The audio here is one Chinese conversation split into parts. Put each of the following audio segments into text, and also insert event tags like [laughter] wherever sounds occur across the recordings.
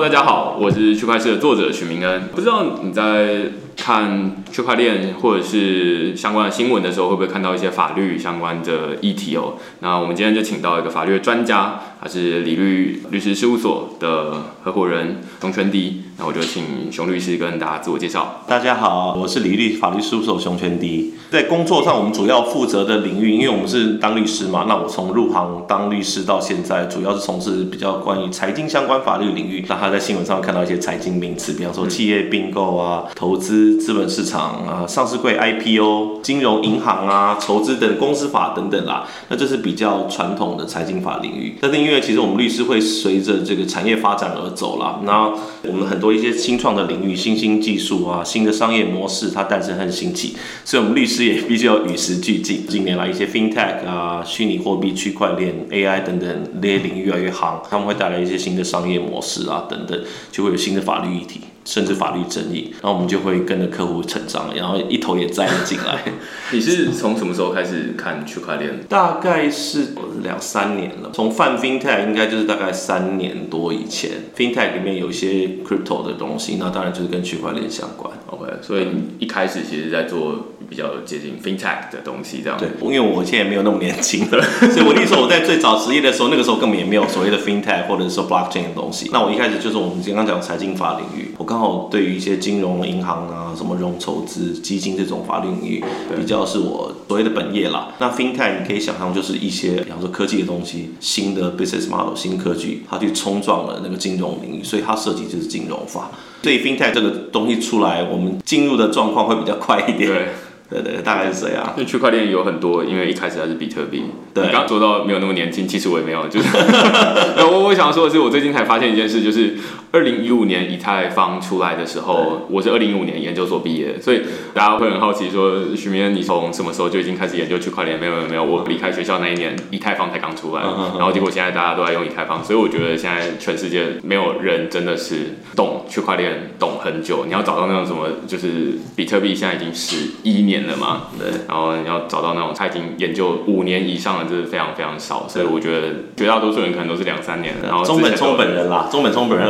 大家好，我是区块链的作者许明恩。不知道你在看区块链或者是相关的新闻的时候，会不会看到一些法律相关的议题哦？那我们今天就请到一个法律专家，他是李律律师事务所的合伙人熊全迪。那我就请熊律师跟大家自我介绍。大家好，我是李律法律事务所熊全迪。在工作上，我们主要负责的领域，因为我们是当律师嘛，那我从入行当律师到现在，主要是从事比较关于财经相关法律领域。那他在新闻上看到一些财经名词，比方说企业并购啊、投资、资本市场啊、上市柜 IPO、金融银行啊、筹资等公司法等等啦。那这是比较传统的财经法领域。但是因为其实我们律师会随着这个产业发展而走啦，那我们很多一些新创的领域、新兴技术啊、新的商业模式，它诞生很兴起，所以我们律师也必须要与时俱进。近年来一些 FinTech 啊、虚拟货币、区块链、AI 等等这些领域越来越行，他们会带来一些新的商业模式啊等等，就会有新的法律议题。甚至法律争议，然后我们就会跟着客户成长，然后一头也栽了进来。[laughs] 你是从什么时候开始看区块链？大概是两三年了。从泛 FinTech 应该就是大概三年多以前，FinTech 里面有一些 Crypto 的东西，那当然就是跟区块链相关。OK，所以一开始其实在做比较接近 FinTech 的东西，这样。对，因为我现在没有那么年轻了，[laughs] 所以我那时候我在最早职业的时候，那个时候根本也没有所谓的 FinTech 或者是说 Blockchain 的东西。那我一开始就是我们刚刚讲财经法领域，我刚。刚好对于一些金融、银行啊，什么融筹资、基金这种法律领域，比较是我所谓的本业啦。那 FinTech 你可以想象，就是一些比方说科技的东西，新的 business model、新科技，它去冲撞了那个金融领域，所以它涉及就是金融法。所以 FinTech 这个东西出来，我们进入的状况会比较快一点。对。对对，大概是这样。就区块链有很多，因为一开始还是比特币。对，刚刚说到没有那么年轻，其实我也没有。就是 [laughs] 我我想说的是，我最近才发现一件事，就是二零一五年以太坊出来的时候，我是二零一五年研究所毕业，所以大家会很好奇说，徐明恩，你从什么时候就已经开始研究区块链？没有没有没有，我离开学校那一年，以太坊才刚出来，然后结果现在大家都在用以太坊，所以我觉得现在全世界没有人真的是懂区块链懂很久。你要找到那种什么，就是比特币现在已经十一年了嘛？对。然后你要找到那种他已经研究五年以上的，这是非常非常少。所以我觉得绝大多数人可能都是两三年。然后中本聪本人啦，[laughs] 中本聪本人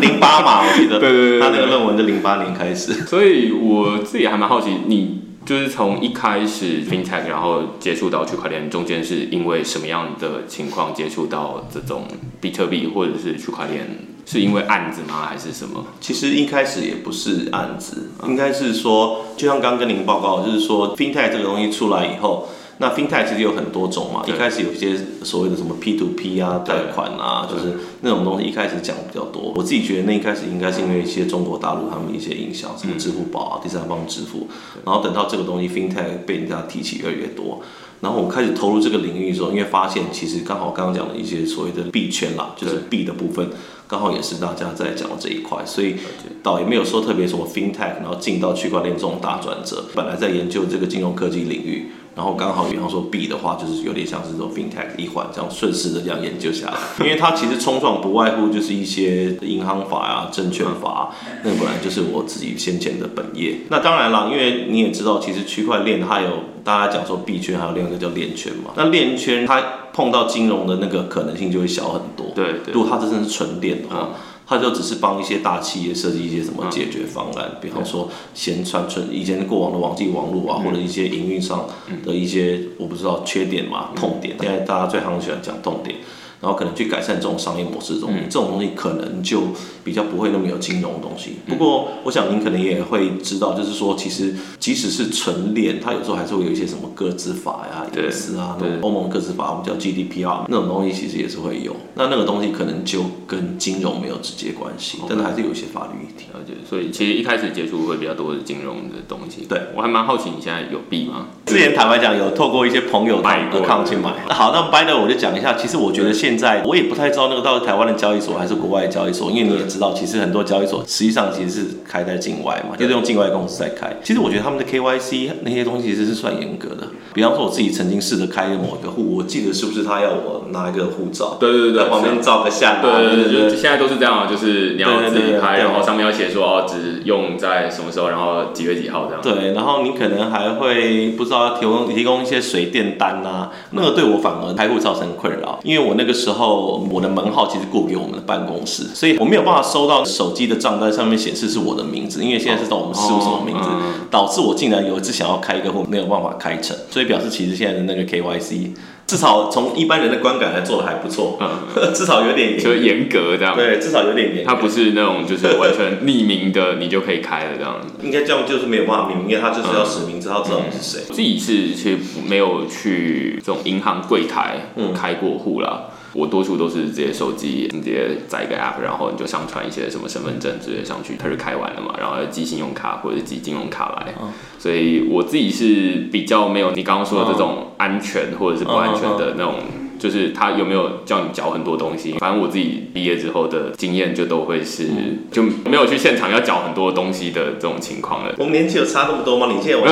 零八嘛，[laughs] 我记得。对对对。他那个论文是零八年开始。所以我自己还蛮好奇，你就是从一开始 FinTech，然后接触到区块链，中间是因为什么样的情况接触到这种比特币或者是区块链？是因为案子吗，还是什么？其实一开始也不是案子，应该是说，就像刚刚跟您报告，就是说，FinTech 这个东西出来以后，那 FinTech 其实有很多种嘛。一开始有一些所谓的什么 P to P 啊，贷款啊，就是那种东西一开始讲比较多。我自己觉得那一开始应该是因为一些中国大陆他们一些影响，什么支付宝啊、第三方支付，然后等到这个东西 FinTech 被人家提起越来越多。然后我开始投入这个领域的时候，因为发现其实刚好刚刚讲的一些所谓的币圈啦，就是币的部分，刚好也是大家在讲的这一块，所以倒也没有说特别什么 FinTech，然后进到区块链这种大转折。本来在研究这个金融科技领域。然后刚好，比方说 B 的话，就是有点像是这种 FinTech 一环这样顺势的这样研究下来，因为它其实冲撞不外乎就是一些银行法啊、证券法，那本来就是我自己先前的本业。那当然啦，因为你也知道，其实区块链它有大家讲说币圈，还有另外一个叫链圈嘛。那链圈它碰到金融的那个可能性就会小很多。对，如果它真的是纯链的话。他就只是帮一些大企业设计一些什么解决方案，比方说先传存以前过往的网际网络啊，或者一些营运上的一些我不知道缺点嘛、痛点。现在大家最常喜欢讲痛点。然后可能去改善这种商业模式，这种这种东西可能就比较不会那么有金融的东西。不过，我想您可能也会知道，就是说，其实即使是纯链，它有时候还是会有一些什么个资法呀、隐私啊，那种欧盟个资法，我们叫 GDPR 那种东西，其实也是会有。那那个东西可能就跟金融没有直接关系，但是还是有一些法律议题。所以，其实一开始接触会比较多的金融的东西。对我还蛮好奇，你现在有币吗？之前坦白讲，有透过一些朋友买过抗去买。好，那 By the 我就讲一下，其实我觉得现现在我也不太知道那个到底台湾的交易所还是国外的交易所，因为你也知道，其实很多交易所实际上其实是开在境外嘛，就是用境外公司在开。其实我觉得他们的 KYC 那些东西其实是算严格的。比方说我自己曾经试着开某一个户，我记得是不是他要我拿一个护照？对对对在旁边照个相。对对对，就现在都是这样，就是你要自己拍，然后上面要写说哦，只用在什么时候，然后几月几号这样。对，然后你可能还会不知道提供提供一些水电单啊，那个对我反而开户造成困扰，因为我那个。时候我的门号其实过给我们的办公室，所以我没有办法收到手机的账单上面显示是我的名字，因为现在是到我们事务所的名字，导致我竟然有一次想要开一个户没有办法开成，所以表示其实现在的那个 KYC。至少从一般人的观感来做的还不错，嗯，[laughs] 至少有点就严格这样，对，至少有点严。它不是那种就是完全匿名的，你就可以开了这样子。应该这样就是没有办法匿名，因为他就是要实名，知道知道你是谁。自己是其实没有去这种银行柜台开过户啦。我多数都是直接手机，直接载一个 app，然后你就上传一些什么身份证直接上去，它就开完了嘛，然后寄信用卡或者寄金融卡来。所以我自己是比较没有你刚刚说的这种安全或者是不安全的那种。就是他有没有叫你缴很多东西？反正我自己毕业之后的经验就都会是就没有去现场要缴很多东西的这种情况了。我们年纪有差那么多吗？你现在 [laughs] 完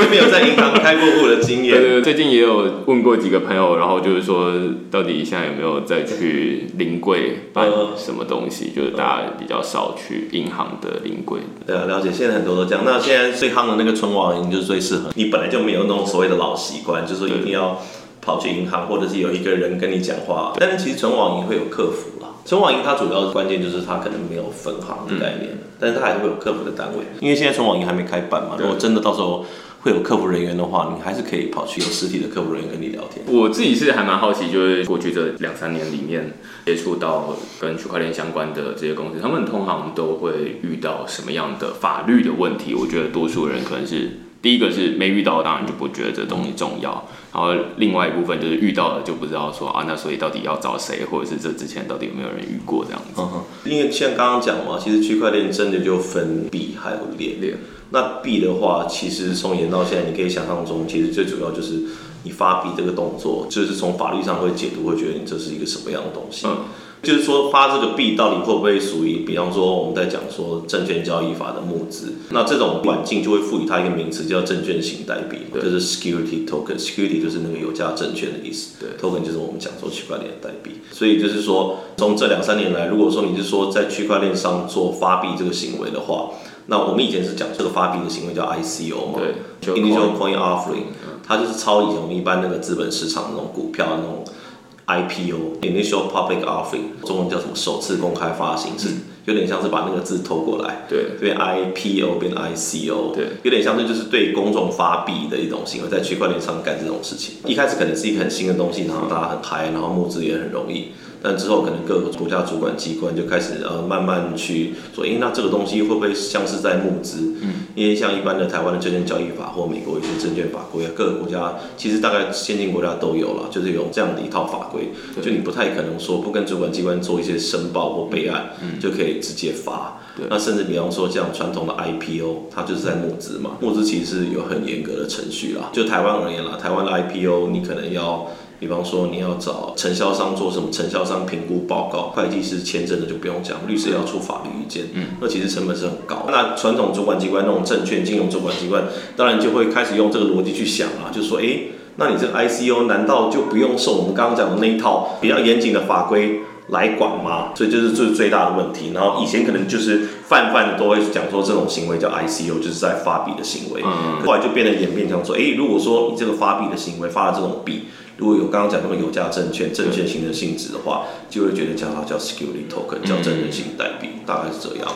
全没有在银行开过户的经验。对 [laughs] 对，最近也有问过几个朋友，然后就是说到底现在有没有再去临柜办什么东西？就是大家比较少去银行的临柜。对啊，了解。现在很多都这样。那现在最夯的那个存网银就是最适合你，本来就没有那种所谓的老习惯，就是说一定要。跑去银行，或者是有一个人跟你讲话，但是其实存网银会有客服啦。存网银它主要的关键就是它可能没有分行的概念，但是它还是会有客服的单位。因为现在存网银还没开办嘛，如果真的到时候会有客服人员的话，你还是可以跑去有实体的客服人员跟你聊天。我自己是还蛮好奇，就是过去这两三年里面接触到跟区块链相关的这些公司，他们通常都会遇到什么样的法律的问题？我觉得多数人可能是。第一个是没遇到，当然就不觉得这东西重要。然后另外一部分就是遇到了就不知道说啊，那所以到底要找谁，或者是这之前到底有没有人遇过这样子？因为像刚刚讲嘛，其实区块链真的就分币还有链。链那币的话，其实从演到现在，你可以想象中，其实最主要就是你发币这个动作，就是从法律上会解读，会觉得你这是一个什么样的东西。就是说发这个币到底会不会属于，比方说我们在讲说证券交易法的募资，那这种环境就会赋予它一个名词叫证券型代币，就是 security token，security 就是那个有价证券的意思，对，token 就是我们讲说区块链的代币。所以就是说，从这两三年来，如果说你是说在区块链上做发币这个行为的话，那我们以前是讲这个发币的行为叫 ICO 嘛，对，initial coin offering，它就是抄以前我们一般那个资本市场那种股票那种。IPO（Initial Public Offering） 中文叫什么？首次公开发行是有点像是把那个字偷过来，对，变 IPO 变 ICO，对，有点像是就是对公众发币的一种行为，在区块链上干这种事情。一开始可能是一个很新的东西，然后大家很嗨，然后募资也很容易。但之后可能各个国家主管机关就开始呃慢慢去说，哎，那这个东西会不会像是在募资？嗯，因为像一般的台湾的证券交易法或美国一些证券法规啊，各个国家其实大概先进国家都有了，就是有这样的一套法规，就你不太可能说不跟主管机关做一些申报或备案，就可以直接发。那甚至比方说像传统的 IPO，它就是在募资嘛，募资其实是有很严格的程序啦。就台湾而言啦，台湾的 IPO 你可能要。比方说，你要找承销商做什么承销商评估报告，会计师签证的就不用讲，律师要出法律意见，嗯，那其实成本是很高。那传统主管机关那种证券金融主管机关，当然就会开始用这个逻辑去想啊，就说，哎，那你这个 ICO 难道就不用受我们刚刚讲的那一套比较严谨的法规来管吗？所以这是最最大的问题。然后以前可能就是泛泛的都会讲说这种行为叫 ICO，就是在发币的行为，嗯后来就变得演变成说，哎，如果说你这个发币的行为发了这种币。如果有刚刚讲那个有价证券、证券型的性质的话，就会觉得叫它叫 security token，叫证券型代币，大概是这样。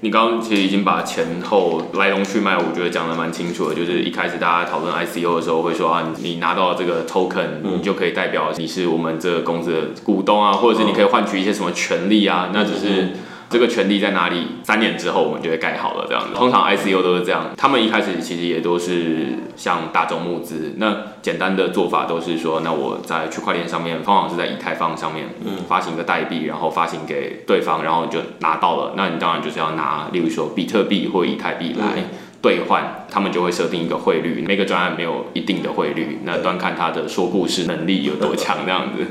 你刚刚其实已经把前后来龙去脉，我觉得讲的蛮清楚的。就是一开始大家讨论 ICO 的时候，会说啊，你拿到这个 token，你就可以代表你是我们这个公司的股东啊，或者是你可以换取一些什么权利啊，那只是。这个权利在哪里？三年之后我们就会盖好了，这样子。通常 ICO 都是这样，他们一开始其实也都是像大众募资。那简单的做法都是说，那我在区块链上面，通常是在以太坊上面，嗯，发行一个代币，然后发行给对方，然后就拿到了。那你当然就是要拿，例如说比特币或以太币来兑换，他们就会设定一个汇率。每个专案没有一定的汇率，那端看他的说故事能力有多强，这样子。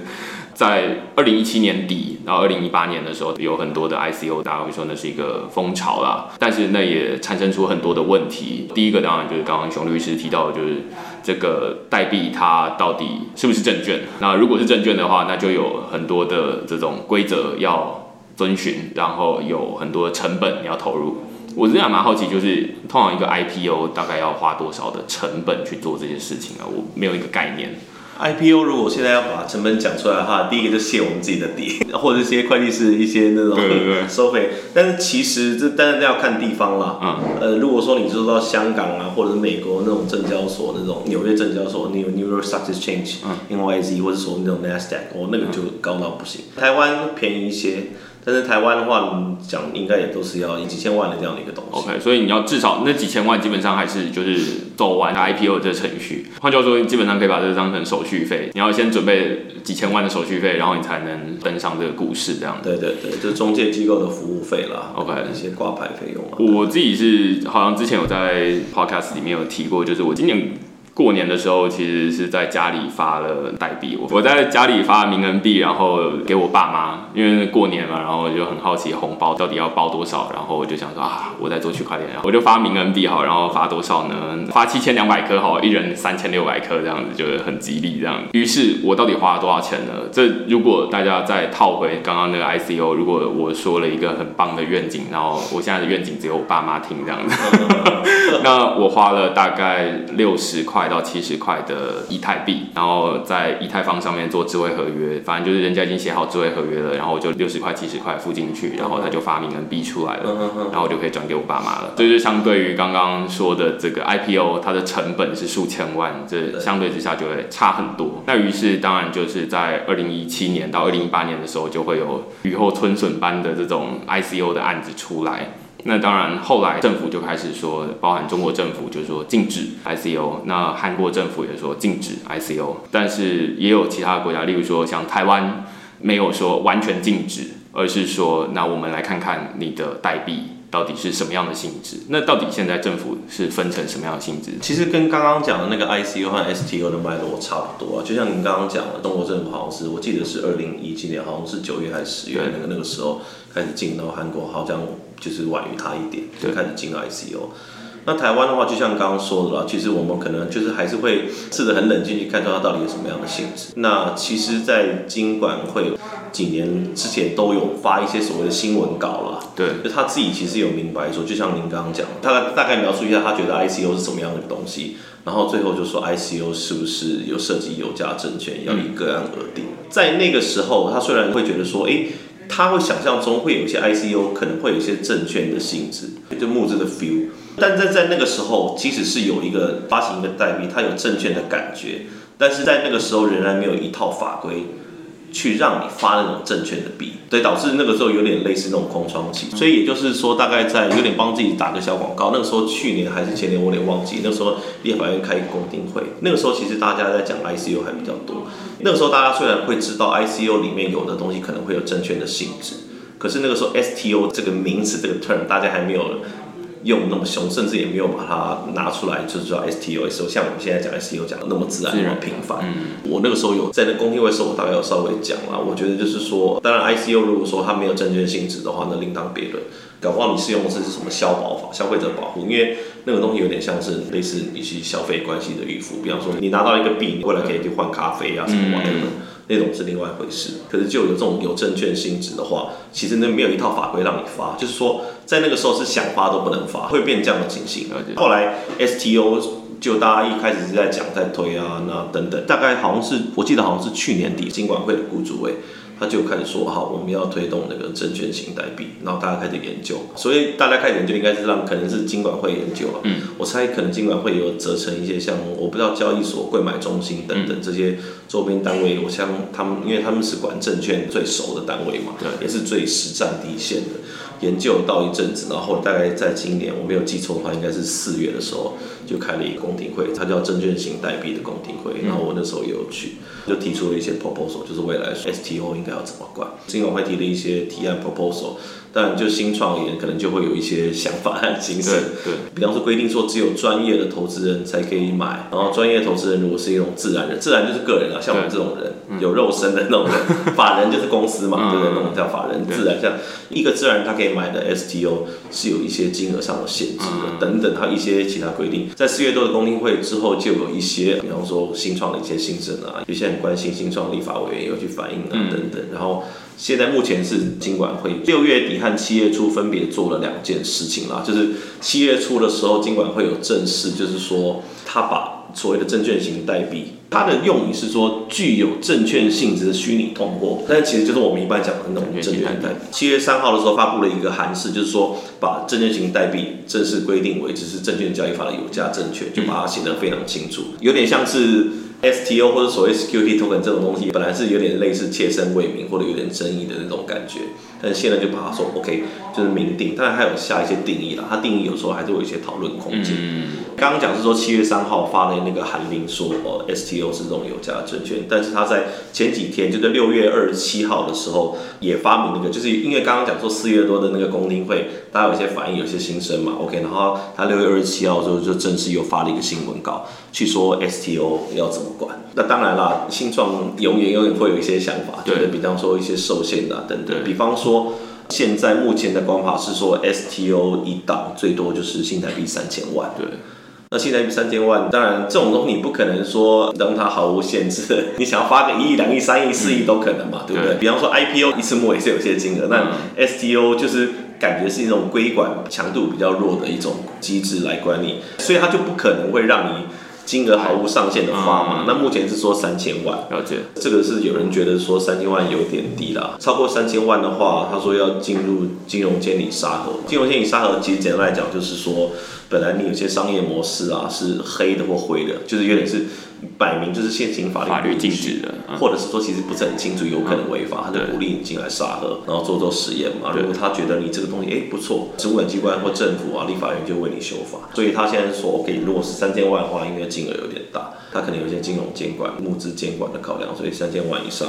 在二零一七年底，然后二零一八年的时候，有很多的 ICO，大家会说那是一个风潮啦。但是那也产生出很多的问题。第一个当然就是刚刚熊律师提到，就是这个代币它到底是不是证券？那如果是证券的话，那就有很多的这种规则要遵循，然后有很多成本要投入。我真的蛮好奇，就是通常一个 IPO 大概要花多少的成本去做这些事情啊？我没有一个概念。IPO 如果现在要把成本讲出来的话，第一个就卸我们自己的底，[laughs] 或者一些会计师一些那种收费。但是其实这当然要看地方啦。嗯，呃，如果说你做到香港啊，或者是美国那种证交所那种纽约证交所，New New York Stock Exchange、NYSE，或者说那种 Nasdaq，哦，那个就高到不行。台湾便宜一些，但是台湾的话，你讲应该也都是要几千万的这样的一个东西。OK，所以你要至少那几千万，基本上还是就是走完 IPO 这程序。换句话说，基本上可以把这个当成手续费，你要先准备几千万的手续费，然后你才能登上这个股市这样子。对对对，就是中介机构的服务费啦 OK 一些挂牌费用啊。我自己是好像之前有在 Podcast 里面有提过，就是我今年。过年的时候，其实是在家里发了代币，我我在家里发名人币，然后给我爸妈，因为过年嘛，然后就很好奇红包到底要包多少，然后我就想说啊，我在做区块链，然后我就发名人币好，然后发多少呢？发七千两百颗好，一人三千六百颗这样子，就是很吉利这样。于是我到底花了多少钱呢？这如果大家再套回刚刚那个 ICO，如果我说了一个很棒的愿景，然后我现在的愿景只有我爸妈听这样子。[laughs] [laughs] 那我花了大概六十块到七十块的以太币，然后在以太坊上面做智慧合约，反正就是人家已经写好智慧合约了，然后我就六十块七十块付进去，然后他就发明了币出来了，然后我就可以转给我爸妈了。这就是相对于刚刚说的这个 IPO，它的成本是数千万，这相对之下就会差很多。那于是当然就是在二零一七年到二零一八年的时候，就会有雨后春笋般的这种 ICO 的案子出来。那当然，后来政府就开始说，包含中国政府就是说禁止 ICO，那韩国政府也说禁止 ICO，但是也有其他的国家，例如说像台湾，没有说完全禁止，而是说，那我们来看看你的代币到底是什么样的性质。那到底现在政府是分成什么样的性质？其实跟刚刚讲的那个 ICO 和 STO 的脉络差不多啊，就像您刚刚讲的，中国政府好像是我记得是二零一七年，好像是九月还是十月那个那个时候开始进，然后韩国好像就是晚于他一点，就对开始进 ICO。那台湾的话，就像刚刚说的啦，其实我们可能就是还是会试着很冷静去看出它到底有什么样的性质。那其实，在金管会几年之前都有发一些所谓的新闻稿啦，对，就他自己其实有明白说，就像您刚刚讲，他大概描述一下他觉得 ICO 是什么样的东西，然后最后就说 ICO 是不是有涉及有价证券，要以个案而定。在那个时候，他虽然会觉得说，诶，他会想象中会有一些 ICO 可能会有一些证券的性质，就募资的 feel，但在在那个时候，即使是有一个发行一个代币，它有证券的感觉，但是在那个时候仍然没有一套法规。去让你发那种证券的币，对，导致那个时候有点类似那种空窗期。所以也就是说，大概在有点帮自己打个小广告。那个时候去年还是前年，我有点忘记。那个时候立法院开一个公听会，那个时候其实大家在讲 ICO 还比较多。那个时候大家虽然会知道 ICO 里面有的东西可能会有证券的性质，可是那个时候 STO 这个名词这个 term 大家还没有用那么凶，甚至也没有把它拿出来，就是叫 STO。STO 像我们现在讲 STO 讲的那么自然、那么频繁。我那个时候有在那公听会的时候，我大概有稍微讲了。我觉得就是说，当然 ICO 如果说它没有证券性质的话，那另当别论。搞不好你是用的是什么消保法、消费者保护，因为那个东西有点像是类似你去消费关系的预付。比方说，你拿到一个币，你未来可以去换咖啡啊什么玩意的。那种是另外一回事，可是就有这种有证券性质的话，其实那没有一套法规让你发，就是说在那个时候是想发都不能发，会变这样的情形。后来 STO 就大家一开始是在讲在推啊，那等等，大概好像是我记得好像是去年底金管会的雇主委。他就开始说好，我们要推动那个证券型代币，然后大家开始研究，所以大家开始研究应该是让可能是金管会研究了，嗯，我猜可能金管会有折成一些像我不知道交易所、柜买中心等等这些周边单位，我相他们因为他们是管证券最熟的单位嘛，对也是最实战第一线的。研究到一阵子，然后大概在今年我没有记错的话，应该是四月的时候就开了一个公听会，它叫证券型代币的公听会，然后我那时候也有去，就提出了一些 proposal，就是未来 STO 应该要怎么管，金管会提了一些提案 proposal，当然就新创业可能就会有一些想法和形式。对，对，比方说规定说只有专业的投资人才可以买，然后专业投资人如果是一种自然人，自然就是个人啊，像我们这种人有肉身的那种人，[laughs] 法人就是公司嘛，对不对？那种叫法人，自然像一个自然人他可以买的 STO 是有一些金额上的限制的，等等，还有一些其他规定。在四月多的公听会之后，就有一些，比方说新创的一些新政啊，有些很关心新创立法委员也有去反映啊，等等，然后。现在目前是金管会六月底和七月初分别做了两件事情啦，就是七月初的时候，尽管会有正式，就是说他把所谓的证券型代币，它的用语是说具有证券性质的虚拟通货，但其实就是我们一般讲的那种证券代币。七月三号的时候发布了一个函释，就是说把证券型代币正式规定为只是证券交易法的有价证券，就把它写得非常清楚，有点像是。STO 或者所谓 security token 这种东西，本来是有点类似切身为民或者有点争议的那种感觉，但现在就把它说 OK，就是明定，当然还有下一些定义了，它定义有时候还是有一些讨论空间。刚刚讲是说七月三号发的那个函令说哦 STO 是这种有价证券，但是他在前几天就在六月二十七号的时候也发明那个，就是因为刚刚讲说四月多的那个公听会，大家有一些反应，有些心声嘛，OK，然后他六月二十七号的时候就正式又发了一个新闻稿，去说 STO 要怎么管。那当然啦，新创永远永远会有一些想法，对，比方说一些受限的等等，比方说现在目前的管法是说 STO 一档最多就是新台币三千万，对。那现在是三千万，当然这种东西你不可能说让它毫无限制，你想要发个一亿、两亿、三亿、四亿都可能嘛，对不对？比方说 IPO 一次末也是有些金额，那 STO 就是感觉是一种规管强度比较弱的一种机制来管理，所以它就不可能会让你。金额毫无上限的发嘛，那目前是说三千万，了解。这个是有人觉得说三千万有点低了，超过三千万的话，他说要进入金融监理沙盒。金融监理沙盒其实简单来讲就是说，本来你有些商业模式啊是黑的或灰的，就是有点是。摆明就是现行法律禁止的，或者是说其实不是很清楚，有可能违法，他就鼓励你进来沙盒，然后做做实验嘛。如果他觉得你这个东西哎不错，主管机关或政府啊、立法院就为你修法。所以他现在说，OK，如果是三千万的话，因为金额有点大，他可能有些金融监管、募资监管的考量，所以三千万以上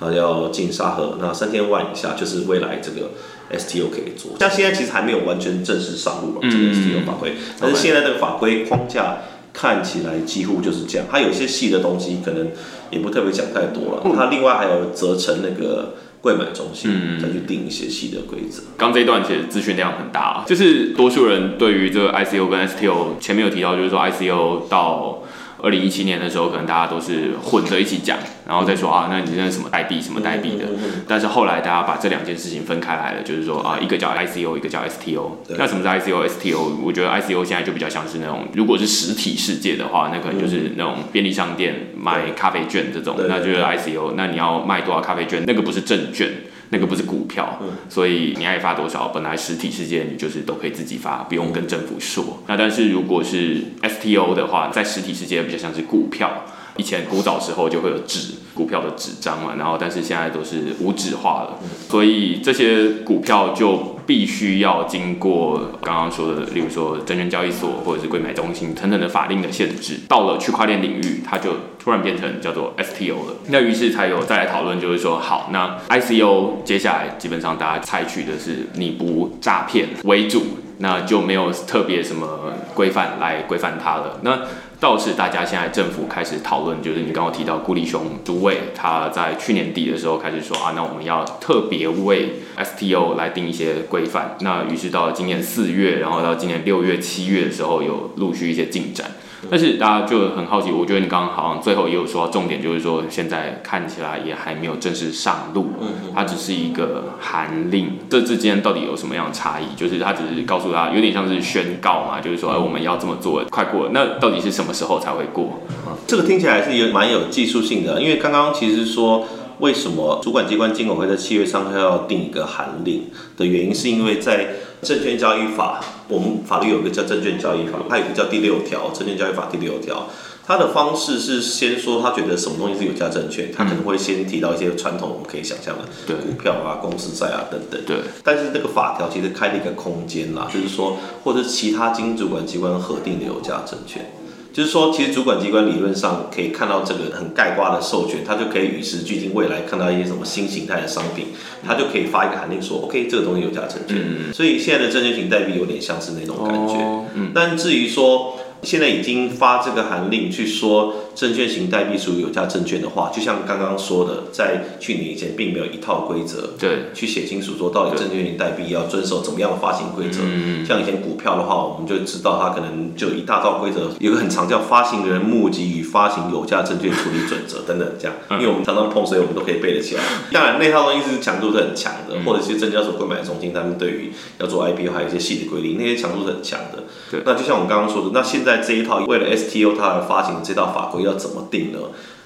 他要进沙盒，那三千万以下就是未来这个 STO 可以做。像现在其实还没有完全正式上路了这个 STO 法规，但是现在这个法规框架。看起来几乎就是这样，它有些细的东西可能也不特别讲太多了。它另外还有责成那个柜买中心再去定一些细的规则。刚这一段其实资讯量很大，就是多数人对于这个 ICO 跟 STO 前面有提到，就是说 ICO 到。二零一七年的时候，可能大家都是混着一起讲，然后再说啊，那你那什么代币，什么代币的。但是后来大家把这两件事情分开来了，就是说啊，一个叫 ICO，一个叫 STO。那什么是 ICO、STO？我觉得 ICO 现在就比较像是那种，如果是实体世界的话，那可能就是那种便利商店卖咖啡券这种，那就是 ICO。那你要卖多少咖啡券？那个不是证券。那个不是股票，所以你爱发多少，本来实体世界你就是都可以自己发，不用跟政府说。那但是如果是 STO 的话，在实体世界比较像是股票。以前古早时候就会有纸股票的纸张嘛，然后但是现在都是无纸化了，所以这些股票就必须要经过刚刚说的，例如说证券交易所或者是柜买中心等等的法令的限制。到了区块链领域，它就突然变成叫做 STO 了。那于是才有再来讨论，就是说好，那 ICO 接下来基本上大家采取的是你不诈骗为主，那就没有特别什么规范来规范它了。那倒是大家现在政府开始讨论，就是你刚刚提到顾立雄诸位，他在去年底的时候开始说啊，那我们要特别为 STO 来定一些规范。那于是到今年四月，然后到今年六月、七月的时候，有陆续一些进展。但是大家就很好奇，我觉得你刚刚好像最后也有说到重点，就是说现在看起来也还没有正式上路，它只是一个函令，这之间到底有什么样的差异？就是它只是告诉他，有点像是宣告嘛，就是说，哎，我们要这么做，快过了，那到底是什么时候才会过？这个听起来是有蛮有技术性的，因为刚刚其实说为什么主管机关金管会在七月三号要定一个函令的原因，是因为在。证券交易法，我们法律有个叫证券交易法，它有个叫第六条，证券交易法第六条，它的方式是先说他觉得什么东西是有价证券，他可能会先提到一些传统我们可以想象的股票啊、公司债啊等等。对。但是这个法条其实开了一个空间啦，就是说，或者其他经主管机关核定的有价证券。就是说，其实主管机关理论上可以看到这个很盖瓜的授权，它就可以与时俱进，未来看到一些什么新形态的商品，它就可以发一个函令说，OK，这个东西有价证券。所以现在的证券型代币有点像是那种感觉。但至于说现在已经发这个函令去说证券型代币属于有价证券的话，就像刚刚说的，在去年以前并没有一套规则，对，去写清楚说到底证券型代币要遵守怎么样的发行规则。嗯像以前股票的话，我们就知道它可能就一大套规则，有个很长叫发行人募集与发行有价证券处理准则等等这样，因为我们常常碰，所以我们都可以背得起来。当然那套东西是强度是很强的，或者是证交所购买中心他们对于要做 IPO 还有一些细的规定，那些强度是很强的。对那就像我们刚刚说的，那现在这一套为了 STO 它而发行的这套法规要怎么定呢？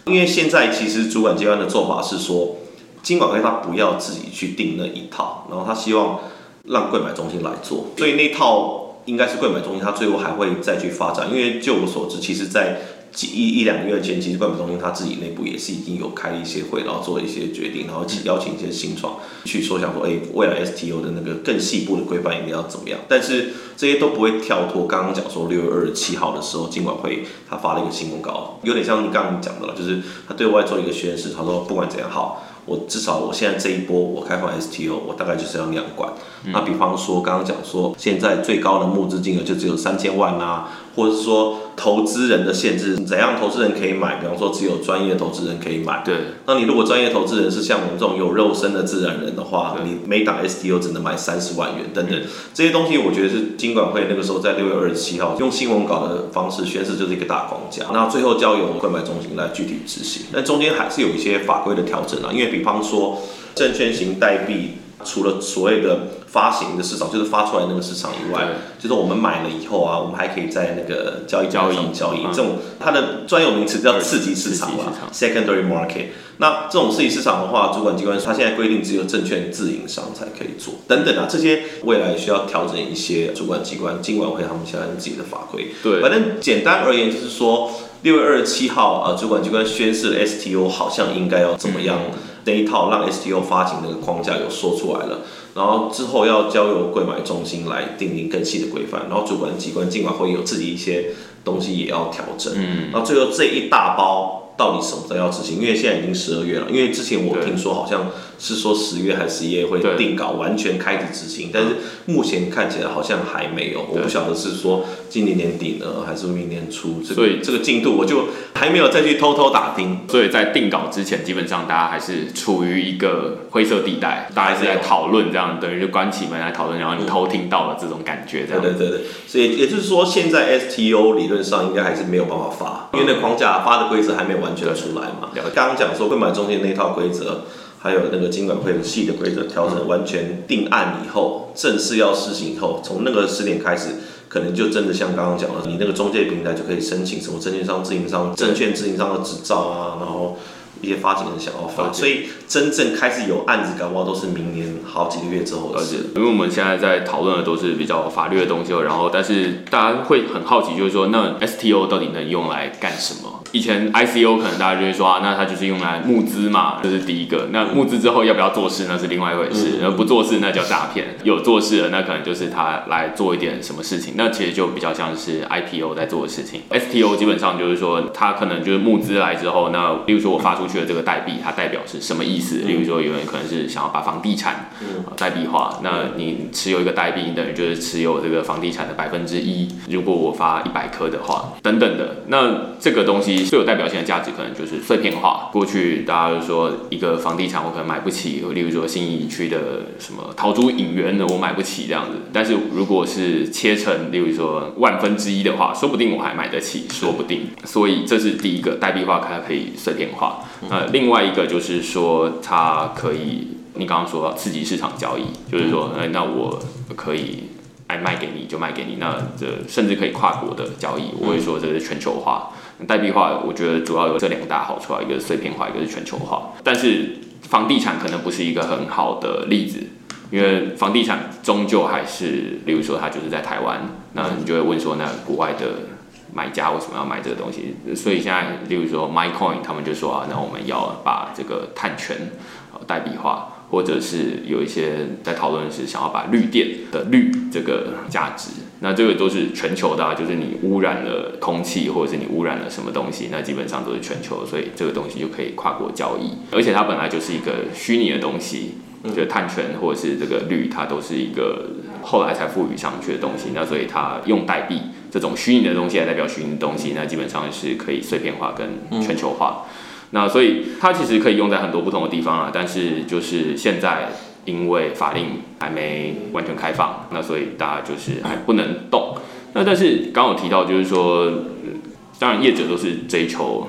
因为现在其实主管机关的做法是说，金管会他不要自己去定那一套，然后他希望让柜买中心来做，所以那套应该是柜买中心，他最后还会再去发展。因为就我所知，其实在一一两个月前，其实柜买中心他自己内部也是已经有开一些会，然后做一些决定，然后邀请一些新创去说，想说，哎，未来 STO 的那个更细部的规范应该要怎么样？但是这些都不会跳脱刚刚讲说六月二十七号的时候，尽管会他发了一个新公告，有点像你刚刚讲的了，就是他对外做一个宣示，他说不管怎样好。我至少我现在这一波我开放 STO，我大概就是要两管。那比方说刚刚讲说，现在最高的募资金额就只有三千万啊，或者是说投资人的限制，怎样投资人可以买？比方说只有专业投资人可以买。对，那你如果专业投资人是像我们这种有肉身的自然人的话，你每打 STO 只能买三十万元等等，这些东西我觉得是金管会那个时候在六月二十七号用新闻稿的方式宣示，就是一个大框架。那最后交由购买中心来具体执行。那中间还是有一些法规的调整啊，因为比方说证券型代币。除了所谓的发行的市场，就是发出来那个市场以外，就是我们买了以后啊，我们还可以在那个交易交易上交易。这种它的专有名词叫刺激市场嘛，secondary market。那这种刺激市场的话，主管机关它现在规定只有证券自营商才可以做，等等啊，这些未来需要调整一些主管机关、金管会他们现在自己的法规。对，反正简单而言就是说，六月二十七号啊，主管机关宣示了 STO 好像应该要怎么样。那一套让 STO 发行那个框架有说出来了，然后之后要交由柜买中心来定定更细的规范，然后主管机关尽管会有自己一些东西也要调整，嗯，然后最后这一大包到底什么时候要执行？因为现在已经十二月了，因为之前我听说好像是说十月还是十一月会定稿完全开始执行，但是目前看起来好像还没有，我不晓得是说今年年底呢，还是明年初，所以这个进度我就还没有再去偷偷打听。所以在定稿之前，基本上大家还是处于一个灰色地带，大家是在讨论这样，等于就关起门来讨论，然后你偷听到了这种感觉，这样。对对对，所以也就是说，现在 STO 理论上应该还是没有办法发，因为那框架发的规则还没有完全的出来嘛。刚刚讲说会买中间那套规则，还有那个金管会的细的规则调整完全定案以后，正式要施行以后，从那个时点开始。可能就真的像刚刚讲的，你那个中介平台就可以申请什么证券商、自营商、证券自营商的执照啊，然后一些发行人想要发，所以真正开始有案子，搞不好都是明年好几个月之后的事。因为我们现在在讨论的都是比较法律的东西，然后但是大家会很好奇，就是说那 STO 到底能用来干什么？以前 ICO 可能大家就会说啊，那它就是用来募资嘛，这是第一个。那募资之后要不要做事，那是另外一回事。而不做事那叫诈骗。有做事的，那可能就是他来做一点什么事情，那其实就比较像是 IPO 在做的事情。STO 基本上就是说，他可能就是募资来之后，那例如说我发出去的这个代币，它代表是什么意思？例如说有人可能是想要把房地产代币化，那你持有一个代币，你等于就是持有这个房地产的百分之一。如果我发一百颗的话，等等的，那这个东西。最有代表性的价值可能就是碎片化。过去大家就说一个房地产我可能买不起，例如说新义区的什么桃竹影园的我买不起这样子。但是如果是切成例如说万分之一的话，说不定我还买得起，说不定。所以这是第一个代币化，它可以碎片化。呃，另外一个就是说它可以，你刚刚说到刺激市场交易，就是说，呃，那我可以爱卖给你就卖给你，那这甚至可以跨国的交易，我会说这是全球化。代币化，我觉得主要有这两大好处啊，一个是碎片化，一个是全球化。但是房地产可能不是一个很好的例子，因为房地产终究还是，例如说它就是在台湾，那你就会问说，那国外的买家为什么要买这个东西？所以现在，例如说 MyCoin，他们就说啊，那我们要把这个碳权代币化。或者是有一些在讨论是想要把绿电的绿这个价值，那这个都是全球的，就是你污染了空气，或者是你污染了什么东西，那基本上都是全球，所以这个东西就可以跨国交易，而且它本来就是一个虚拟的东西，就碳权或者是这个绿，它都是一个后来才赋予上去的东西，那所以它用代币这种虚拟的东西来代表虚拟的东西，那基本上是可以碎片化跟全球化。那所以它其实可以用在很多不同的地方啊，但是就是现在因为法令还没完全开放，那所以大家就是还不能动。那但是刚有提到就是说，当然业者都是追求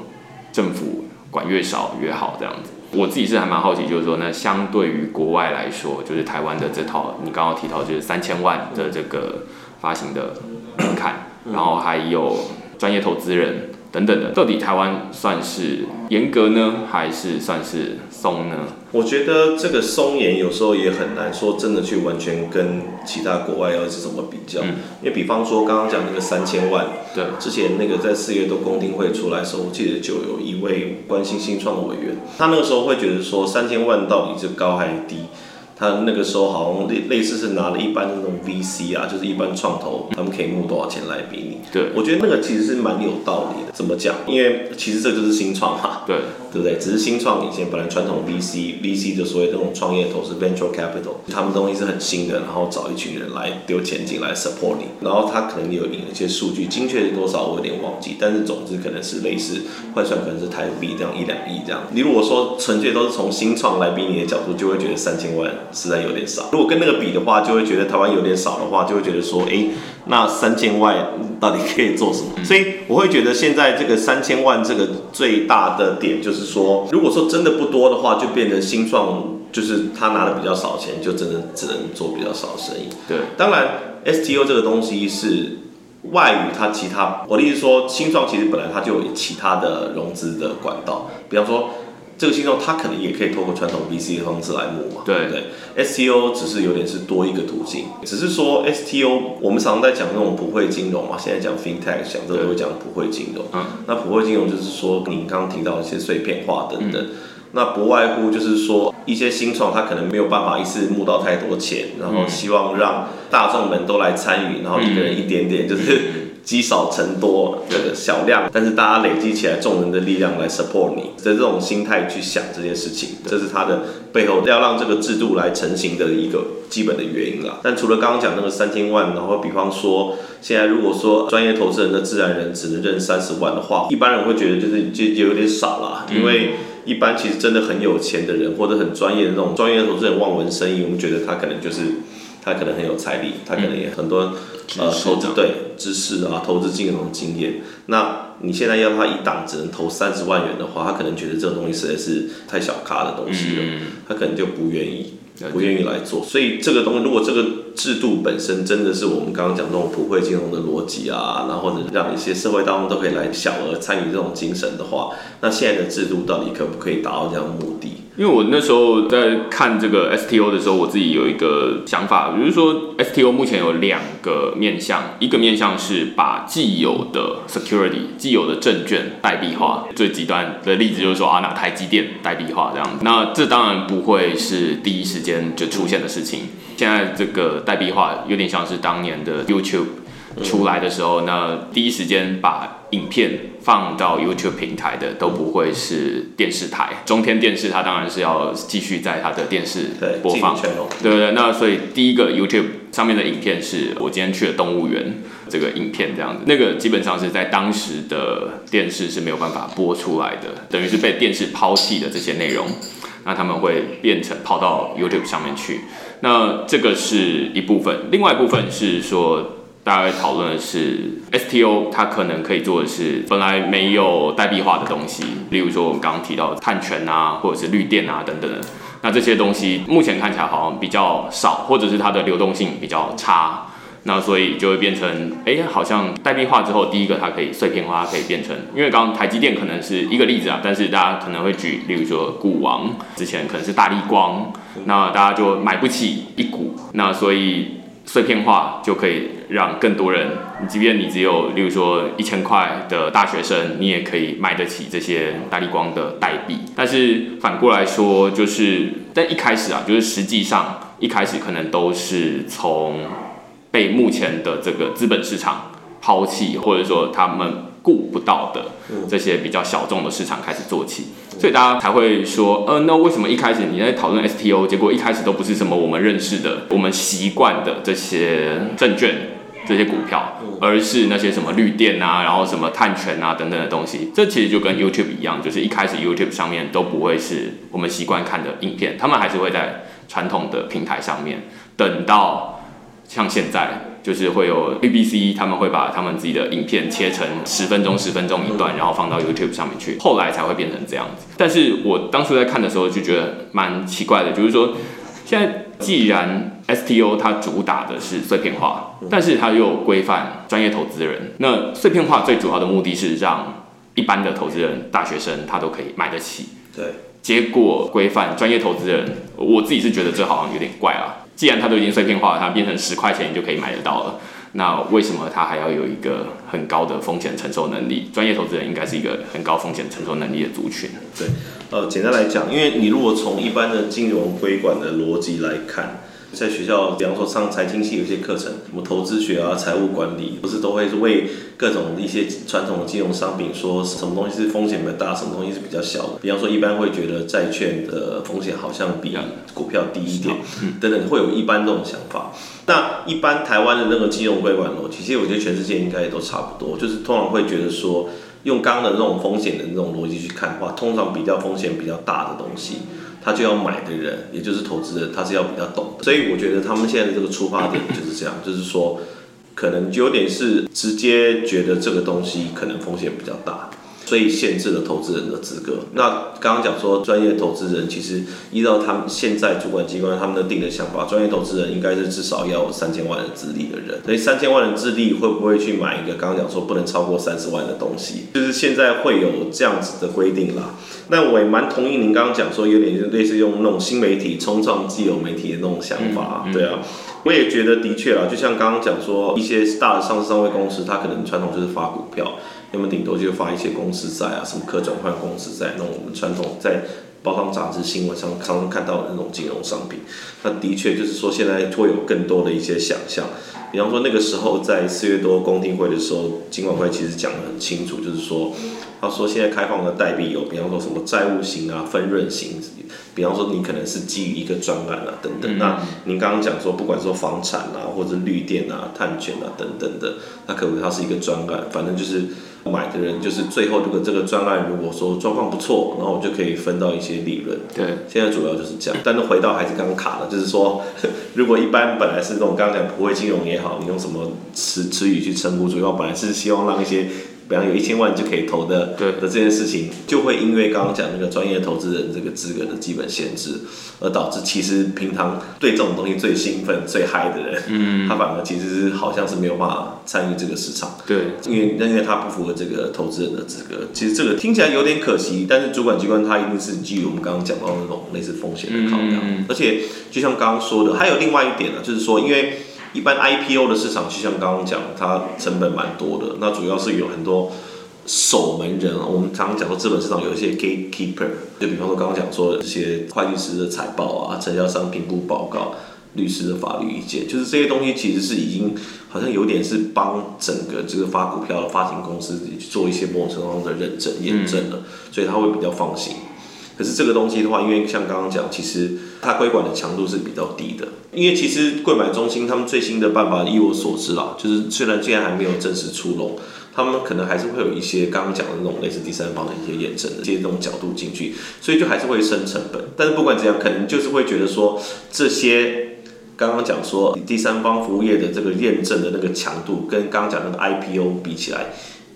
政府管越少越好这样子。我自己是还蛮好奇，就是说，那相对于国外来说，就是台湾的这套，你刚刚提到就是三千万的这个发行的门槛，然后还有专业投资人。等等的，到底台湾算是严格呢，还是算是松呢？我觉得这个松严有时候也很难说真的去完全跟其他国外要是怎么比较，因为比方说刚刚讲那个三千万，对，之前那个在四月都公听会出来的时候，我记得就有一位关心新创的委员，他那个时候会觉得说三千万到底是高还是低？他那个时候好像类类似是拿了一般的那种 VC 啊，就是一般创投，他们可以募多少钱来比你？对，我觉得那个其实是蛮有道理的。怎么讲？因为其实这就是新创嘛，对，对不对？只是新创以前本来传统 VC，VC 就所谓这种创业投资 venture capital，他们东西是很新的，然后找一群人来丢钱进来 support 你，然后他可能有引一些数据，精确是多少我有点忘记，但是总之可能是类似换算可能是台币这样一两亿这样。你如果说纯粹都是从新创来比你的角度，就会觉得三千万实在有点少。如果跟那个比的话，就会觉得台湾有点少的话，就会觉得说，哎，那三千万到底可以做什么？所以我会觉得现在这个三千万这个最大的点就是说，如果说真的不多的话，就变成新创，就是他拿的比较少钱，就真的只能做比较少生意。对，当然 STO 这个东西是外语，它其他我的意思说，新创其实本来它就有其他的融资的管道，比方说。这个新创它可能也可以透过传统 VC 的方式来募嘛，对不对？STO 只是有点是多一个途径，只是说 STO 我们常常在讲那种普惠金融嘛，现在讲 FinTech 讲这都会讲普惠金融。嗯，那普惠金融就是说您刚刚提到一些碎片化等等，那不外乎就是说一些新创它可能没有办法一次募到太多钱，然后希望让大众们都来参与，然后一个人一点点就是。积少成多，这个小量，但是大家累积起来，众人的力量来 support 你，的这种心态去想这件事情，这是它的背后要让这个制度来成型的一个基本的原因啦。但除了刚刚讲那个三千万，然后比方说现在如果说专业投资人的自然人只能认三十万的话，一般人会觉得就是就就有点少了，因为一般其实真的很有钱的人或者很专业的那种专业投资人望文生义，我们觉得他可能就是他可能很有财力，他可能也很多。呃，投资对知识啊，投资金融经验。那你现在要他一档只能投三十万元的话，他可能觉得这个东西实在是太小咖的东西了，他可能就不愿意，不愿意来做。所以这个东西，如果这个制度本身真的是我们刚刚讲这种普惠金融的逻辑啊，然后或者，让一些社会大众都可以来小额参与这种精神的话，那现在的制度到底可不可以达到这样的目的？因为我那时候在看这个 STO 的时候，我自己有一个想法，比如说 STO 目前有两个面向，一个面向是把既有的 security、既有的证券代币化，最极端的例子就是说啊，那台积电代币化这样，那这当然不会是第一时间就出现的事情。现在这个代币化有点像是当年的 YouTube 出来的时候，那第一时间把影片。放到 YouTube 平台的都不会是电视台，中天电视它当然是要继续在它的电视播放，对对对。那所以第一个 YouTube 上面的影片是我今天去了动物园这个影片这样子，那个基本上是在当时的电视是没有办法播出来的，等于是被电视抛弃的这些内容，那他们会变成跑到 YouTube 上面去，那这个是一部分，另外一部分是说。大家讨论的是 STO，它可能可以做的是本来没有代币化的东西，例如说我们刚刚提到的碳权啊，或者是绿电啊等等的。那这些东西目前看起来好像比较少，或者是它的流动性比较差。那所以就会变成，哎，好像代币化之后，第一个它可以碎片化，可以变成，因为刚刚台积电可能是一个例子啊，但是大家可能会举，例如说股王之前可能是大力光，那大家就买不起一股，那所以。碎片化就可以让更多人，你即便你只有，例如说一千块的大学生，你也可以买得起这些大力光的代币。但是反过来说，就是在一开始啊，就是实际上一开始可能都是从被目前的这个资本市场抛弃，或者说他们。顾不到的这些比较小众的市场开始做起，所以大家才会说，呃，那为什么一开始你在讨论 STO，结果一开始都不是什么我们认识的、我们习惯的这些证券这些股票，而是那些什么绿电啊，然后什么碳权啊等等的东西。这其实就跟 YouTube 一样，就是一开始 YouTube 上面都不会是我们习惯看的影片，他们还是会在传统的平台上面。等到像现在，就是会有 BBC，他们会把他们自己的影片切成十分钟、十分钟一段，然后放到 YouTube 上面去，后来才会变成这样子。但是我当初在看的时候就觉得蛮奇怪的，就是说现在既然 STO 它主打的是碎片化，但是它又规范专业投资人，那碎片化最主要的目的是让一般的投资人、大学生他都可以买得起。对，结果规范专业投资人，我自己是觉得这好像有点怪啊。既然它都已经碎片化了，它变成十块钱你就可以买得到了，那为什么它还要有一个很高的风险承受能力？专业投资人应该是一个很高风险承受能力的族群。对，呃，简单来讲，因为你如果从一般的金融规管的逻辑来看。在学校，比方说上财经系有一些课程，什么投资学啊、财务管理，不是都会是为各种一些传统的金融商品说什么东西是风险比较大，什么东西是比较小的。比方说，一般会觉得债券的风险好像比股票低一点，等等，会有一般这种想法。那一般台湾的那个金融规管逻辑，其实我觉得全世界应该也都差不多，就是通常会觉得说，用刚刚的那种风险的那种逻辑去看的话，通常比较风险比较大的东西。他就要买的人，也就是投资人，他是要比较懂的。所以我觉得他们现在的这个出发点就是这样，就是说，可能有点是直接觉得这个东西可能风险比较大。所以限制了投资人的资格。那刚刚讲说专业投资人，其实依照他们现在主管机关他们的定的想法，专业投资人应该是至少要有三千万的资历的人。所以三千万的资历会不会去买一个刚刚讲说不能超过三十万的东西？就是现在会有这样子的规定啦。那我也蛮同意您刚刚讲说有点类似用那种新媒体冲撞既有媒体的那种想法。对啊，我也觉得的确啊，就像刚刚讲说一些大的上市上位公司，它可能传统就是发股票。要么顶多就发一些公司债啊，什么可转换公司债，那种我们传统在包装杂志、新闻上常常看到的那种金融商品。那的确就是说，现在会有更多的一些想象。比方说那个时候在四月多公听会的时候，金管会其实讲得很清楚，就是说，他说现在开放的代币有，比方说什么债务型啊、分润型，比方说你可能是基于一个专案啊等等。那您刚刚讲说，不管说房产啊，或者绿电啊、碳权啊等等的，那可能它是一个专案，反正就是。买的人就是最后，如果这个专案如果说状况不错，然后我就可以分到一些利润。对，现在主要就是这样。但是回到还是刚刚卡了，就是说，[laughs] 如果一般本来是那种刚刚讲不会金融也好，你用什么词词语去称呼，主要本来是希望让一些。比方有一千万就可以投的，对的这件事情，就会因为刚刚讲那个专业投资人这个资格的基本限制，而导致其实平常对这种东西最兴奋、最嗨的人，嗯，他反而其实是好像是没有办法参与这个市场，对，因为因为他不符合这个投资人的资格。其实这个听起来有点可惜，但是主管机关他一定是基于我们刚刚讲到那种类似风险的考量，而且就像刚刚说的，还有另外一点呢，就是说因为。一般 IPO 的市场，就像刚刚讲，它成本蛮多的。那主要是有很多守门人，我们常常讲说资本市场有一些 gatekeeper，就比方说刚刚讲说这些会计师的财报啊、承销商评估报告、律师的法律意见，就是这些东西其实是已经好像有点是帮整个这个发股票的发行公司做一些某种程度的认证验证了，所以他会比较放心。可是这个东西的话，因为像刚刚讲，其实它规管的强度是比较低的。因为其实柜买中心他们最新的办法，依我所知啦，就是虽然现在还没有正式出笼，他们可能还是会有一些刚刚讲的那种类似第三方的一些验证的这些这种角度进去，所以就还是会升成本。但是不管怎样，可能就是会觉得说这些刚刚讲说第三方服务业的这个验证的那个强度，跟刚刚讲那个 IPO 比起来。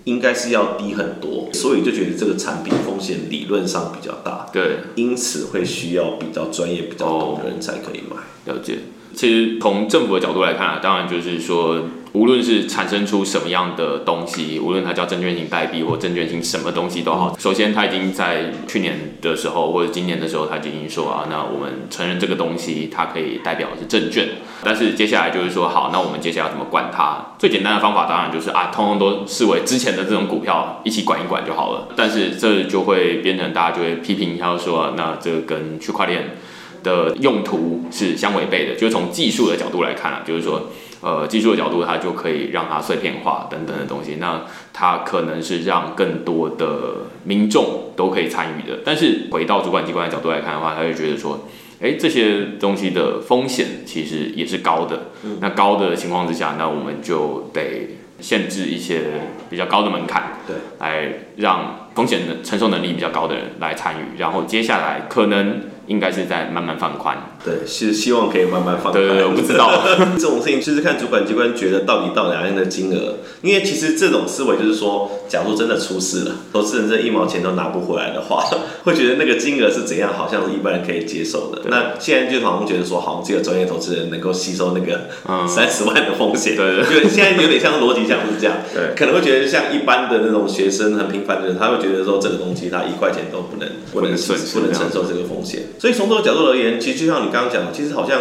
应该是要低很多，所以就觉得这个产品风险理论上比较大，对，因此会需要比较专业、比较懂的人才可以买。了解。其实从政府的角度来看啊，当然就是说。无论是产生出什么样的东西，无论它叫证券型代币或证券型什么东西都好，首先它已经在去年的时候或者今年的时候，它就已经说啊，那我们承认这个东西它可以代表的是证券。但是接下来就是说，好，那我们接下来怎么管它？最简单的方法当然就是啊，通通都视为之前的这种股票一起管一管就好了。但是这就会变成大家就会批评一下说，那这跟区块链的用途是相违背的。就是从技术的角度来看啊，就是说。呃，技术的角度，它就可以让它碎片化等等的东西。那它可能是让更多的民众都可以参与的。但是回到主管机关的角度来看的话，他就觉得说，哎，这些东西的风险其实也是高的。那高的情况之下，那我们就得限制一些比较高的门槛，对，来让风险的承受能力比较高的人来参与，然后接下来可能。应该是在慢慢放宽，对，是希望可以慢慢放开。对对，我不知道 [laughs] 这种事情，就是看主管机关觉得到底到哪样的金额。因为其实这种思维就是说，假如真的出事了，投资人这一毛钱都拿不回来的话，[laughs] 会觉得那个金额是怎样，好像是一般人可以接受的。那现在就好像觉得说，好像，这个专业投资人能够吸收那个三十万的风险，对对，现在有点像逻辑像是这样，[laughs] 对，可能会觉得像一般的那种学生很平凡的人，他会觉得说这个东西他一块钱都不能不能不能承受这个风险。所以从这个角度而言，其实就像你刚刚讲的，其实好像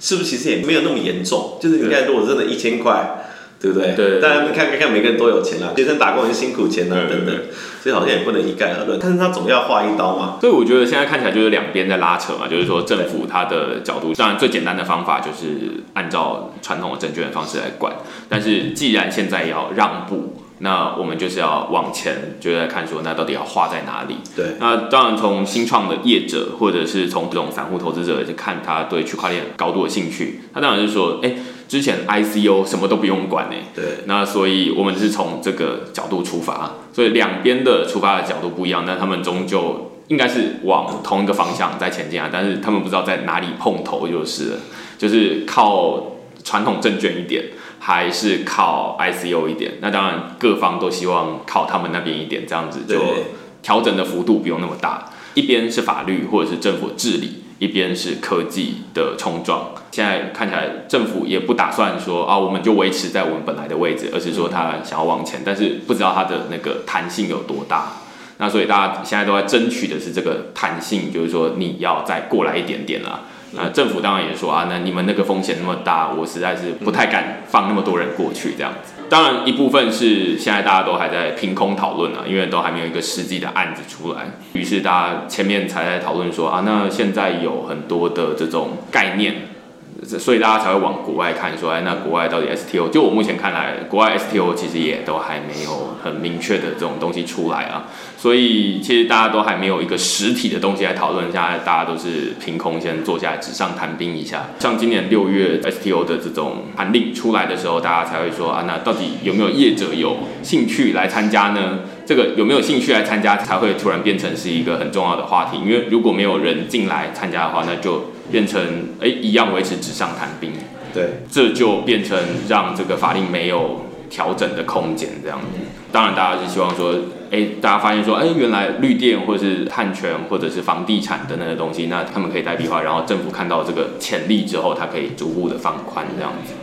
是不是其实也没有那么严重。就是你看，如果真的一千块，对不对？对。当然，看看看每个人都有钱啦，学生打工也辛苦钱啊，等等。所以好像也不能一概而论，但是他总要划一刀嘛。所以我觉得现在看起来就是两边在拉扯嘛，就是说政府它的角度，当然最简单的方法就是按照传统的证券的方式来管。但是既然现在要让步。那我们就是要往前，就在看说，那到底要画在哪里？对。那当然，从新创的业者，或者是从这种散户投资者，就看他对区块链高度的兴趣。他当然是说，哎，之前 ICO 什么都不用管呢。对。那所以我们是从这个角度出发，所以两边的出发的角度不一样，但他们终究应该是往同一个方向在前进啊。但是他们不知道在哪里碰头，就是了就是靠传统证券一点。还是靠 ICO 一点，那当然各方都希望靠他们那边一点，这样子就调整的幅度不用那么大。一边是法律或者是政府治理，一边是科技的冲撞。现在看起来政府也不打算说啊，我们就维持在我们本来的位置，而是说他想要往前，但是不知道它的那个弹性有多大。那所以大家现在都在争取的是这个弹性，就是说你要再过来一点点了。那政府当然也说啊，那你们那个风险那么大，我实在是不太敢放那么多人过去这样子。当然一部分是现在大家都还在凭空讨论啊，因为都还没有一个实际的案子出来，于是大家前面才在讨论说啊，那现在有很多的这种概念。所以大家才会往国外看，说哎，那国外到底 STO？就我目前看来，国外 STO 其实也都还没有很明确的这种东西出来啊。所以其实大家都还没有一个实体的东西来讨论。现在大家都是凭空先坐下来纸上谈兵一下。像今年六月 STO 的这种盘令出来的时候，大家才会说啊，那到底有没有业者有兴趣来参加呢？这个有没有兴趣来参加，才会突然变成是一个很重要的话题。因为如果没有人进来参加的话，那就变成哎一样维持纸上谈兵。对，这就变成让这个法令没有调整的空间这样子。当然，大家是希望说，哎，大家发现说，哎，原来绿电或者是碳权或者是房地产等等的东西，那他们可以代币化，然后政府看到这个潜力之后，它可以逐步的放宽这样子。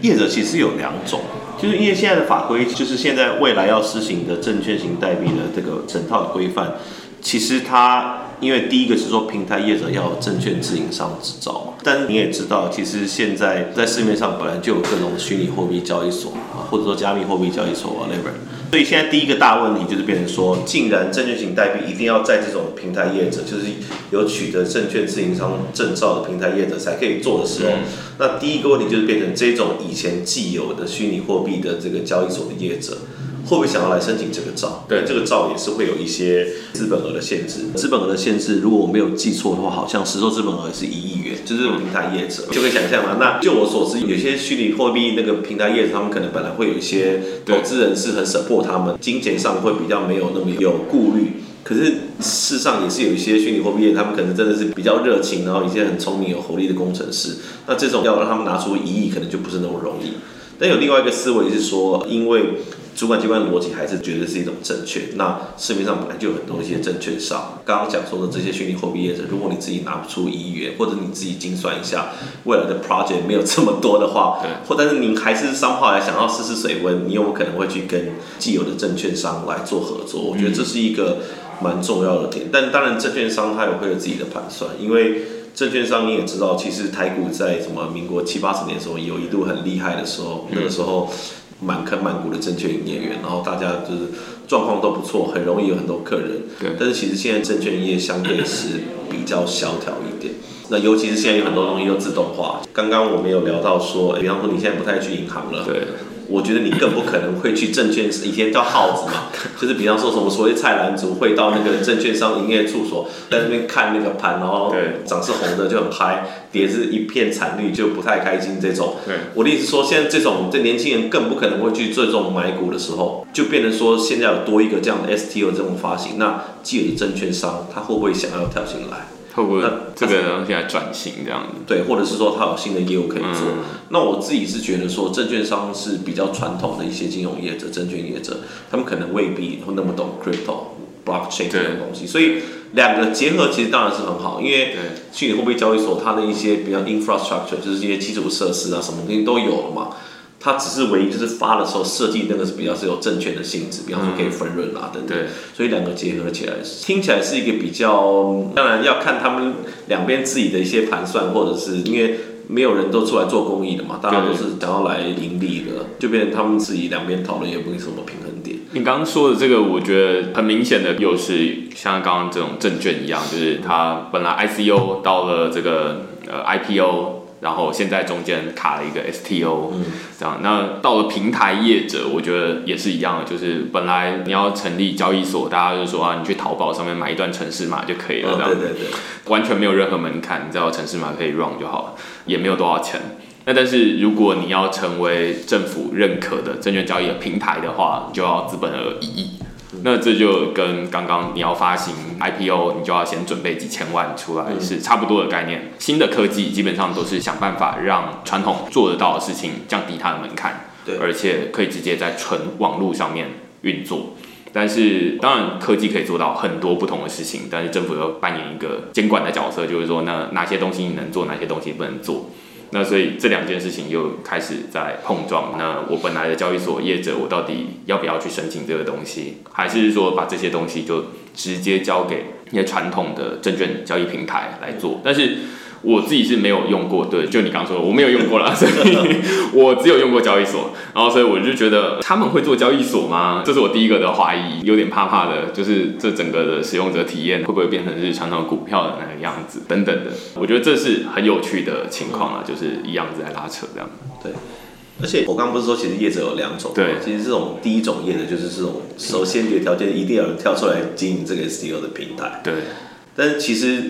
业者其实有两种。就是因为现在的法规，就是现在未来要施行的证券型代币的这个整套的规范，其实它因为第一个是说平台业者要证券自营商执照嘛，但是你也知道，其实现在在市面上本来就有各种虚拟货币交易所啊，或者说加密货币交易所 whatever，所以现在第一个大问题就是变成说，既然证券型代币一定要在这种平台业者，就是有取得证券自营商证照的平台业者才可以做的时候。那第一个问题就是变成这种以前既有的虚拟货币的这个交易所的业者，会不会想要来申请这个照？对，这个照也是会有一些资本额的限制。资本额的限制，如果我没有记错的话，好像实收资本额是一亿元，就是平台业者就可以想象嘛。那就我所知，有些虚拟货币那个平台业者，他们可能本来会有一些投资人是很 support 他们，金钱上会比较没有那么有顾虑。可是世上也是有一些虚拟货币业，他们可能真的是比较热情，然后一些很聪明、有活力的工程师。那这种要让他们拿出一亿，可能就不是那么容易。但有另外一个思维是说，因为主管机关的逻辑还是觉得是一种正确。那市面上本来就有很多一些证券商，刚刚讲说的这些虚拟货币业者，如果你自己拿不出一亿元，或者你自己精算一下未来的 project 没有这么多的话，或但是您还是商号来想要试试水温，你有可能会去跟既有的证券商来做合作？我觉得这是一个。蛮重要的点，但当然证券商他也会有自己的盘算，因为证券商你也知道，其实台股在什么民国七八十年的时候有一度很厉害的时候，那个时候满坑满谷的证券营业员，然后大家就是状况都不错，很容易有很多客人。对。但是其实现在证券业相对是比较萧条一点，那尤其是现在有很多东西都自动化。刚刚我们有聊到说，比方说你现在不太去银行了。对。我觉得你更不可能会去证券，以前叫耗子嘛，[laughs] 就是比方说什么所谓菜篮族会到那个证券商营业处所，在那边看那个盘，然后对涨是红的就很嗨，跌是一片惨绿就不太开心这种。对我的意思说，现在这种这年轻人更不可能会去做这种买股的时候，就变成说现在有多一个这样的 STO 这种发行，那既有的证券商他会不会想要跳进来？透过那这个东西来转型这样子。对，或者是说他有新的业务可以做。嗯那我自己是觉得说，证券商是比较传统的一些金融业者、证券业者，他们可能未必会那么懂 crypto、blockchain 这种东西，所以两个结合其实当然是很好，因为对虚拟货币交易所它的一些比较 infrastructure，就是一些基础设施啊，什么东西都有了嘛。它只是唯一就是发的时候设计那个是比较是有证券的性质，比方说可以分润啊等等。对所以两个结合起来，听起来是一个比较，当然要看他们两边自己的一些盘算，或者是因为没有人都出来做公益的嘛，大家都是想要来盈利的，就变成他们自己两边讨论也没有什么平衡点。你刚刚说的这个，我觉得很明显的，又是像刚刚这种证券一样，就是它本来 ICO 到了这个呃 IPO，然后现在中间卡了一个 STO，嗯这样。那到了平台业者，我觉得也是一样的，就是本来你要成立交易所，大家就说啊，你去淘宝上面买一段城市码就可以了，哦这样对对对，完全没有任何门槛，你只要城市码可以 run 就好了，也没有多少钱。那但是如果你要成为政府认可的证券交易的平台的话，你就要资本额一亿。那这就跟刚刚你要发行 IPO，你就要先准备几千万出来，是差不多的概念。新的科技基本上都是想办法让传统做得到的事情降低它的门槛，对而且可以直接在纯网络上面运作。但是当然，科技可以做到很多不同的事情，但是政府要扮演一个监管的角色，就是说，那哪些东西你能做，哪些东西不能做。那所以这两件事情又开始在碰撞。那我本来的交易所业者，我到底要不要去申请这个东西，还是说把这些东西就直接交给一些传统的证券交易平台来做？但是我自己是没有用过，对，就你刚说的，我没有用过啦，[laughs] 所以我只有用过交易所，然后所以我就觉得他们会做交易所吗？这是我第一个的怀疑，有点怕怕的，就是这整个的使用者体验会不会变成是传统股票的那个样子等等的，我觉得这是很有趣的情况啊，就是一样子在拉扯这样。对而且我刚刚不是说，其实业者有两种吗？对其实这种第一种业者就是这种，首先决条件一定要有人跳出来经营这个 STO 的平台。对但是其实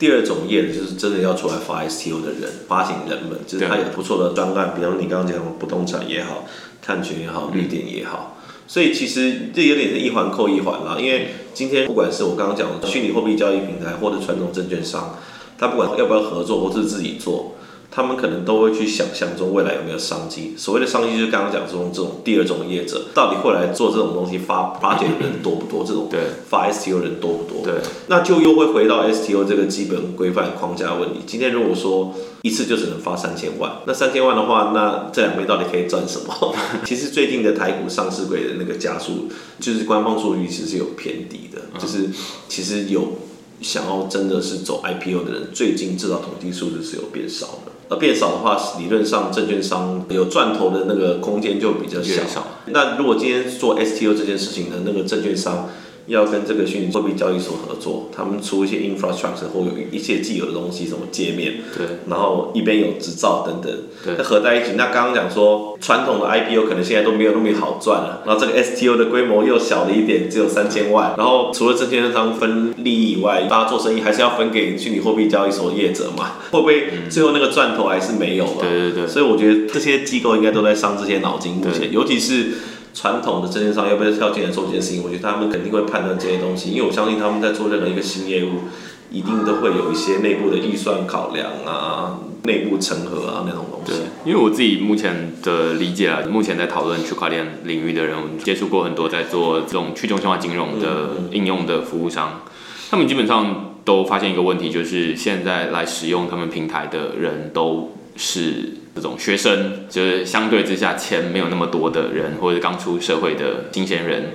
第二种业的就是真的要出来发 STO 的人，发行人们，就是他有不错的专案，比方你刚刚讲的不动产也好，碳权也好，绿电也好。所以其实这有点是一环扣一环啦，因为今天不管是我刚刚讲的虚拟货币交易平台或者传统证券商，他不管要不要合作或是自己做，他们可能都会去想象中未来有没有商机。所谓的商机就是刚刚讲说这种第二种业者，到底会来做这种东西发发掘的人多不多？这种对发 STO 人多不多？对那就又会回到 STO 这个基本规范框架问题。今天如果说一次就只能发三千万，那三千万的话，那这两边到底可以赚什么？[laughs] 其实最近的台股上市柜的那个加速，就是官方数据其实是有偏低的，就是其实有想要真的是走 IPO 的人，最近至少统计数字是有变少的。而变少的话，理论上证券商有赚头的那个空间就比较小。那如果今天做 STO 这件事情呢那个证券商要跟这个虚拟货币交易所合作，他们出一些 infrastructure 或有一些既有的东西，什么界面，对然后一边有执照等等，对那合在一起。那刚刚讲说传统的 IPO 可能现在都没有那么好赚了，然后这个 STO 的规模又小了一点，只有三千万，然后除了证券商分利益以外，大家做生意还是要分给虚拟货币交易所业者嘛，[laughs] 会不会最后那个赚头还是没有了？对对对所以我觉得这些机构应该都在伤这些脑筋，目前尤其是。传统的证券商要不要跳进来做这件事情？我觉得他们肯定会判断这些东西，因为我相信他们在做任何一个新业务，一定都会有一些内部的预算考量啊、内部审核啊那种东西。，因为我自己目前的理解啊，目前在讨论区块链领域的人，我们接触过很多在做这种去中心化金融的应用的服务商，他们基本上都发现一个问题，就是现在来使用他们平台的人都是这种学生，就是相对之下钱没有那么多的人，或者刚出社会的新鲜人。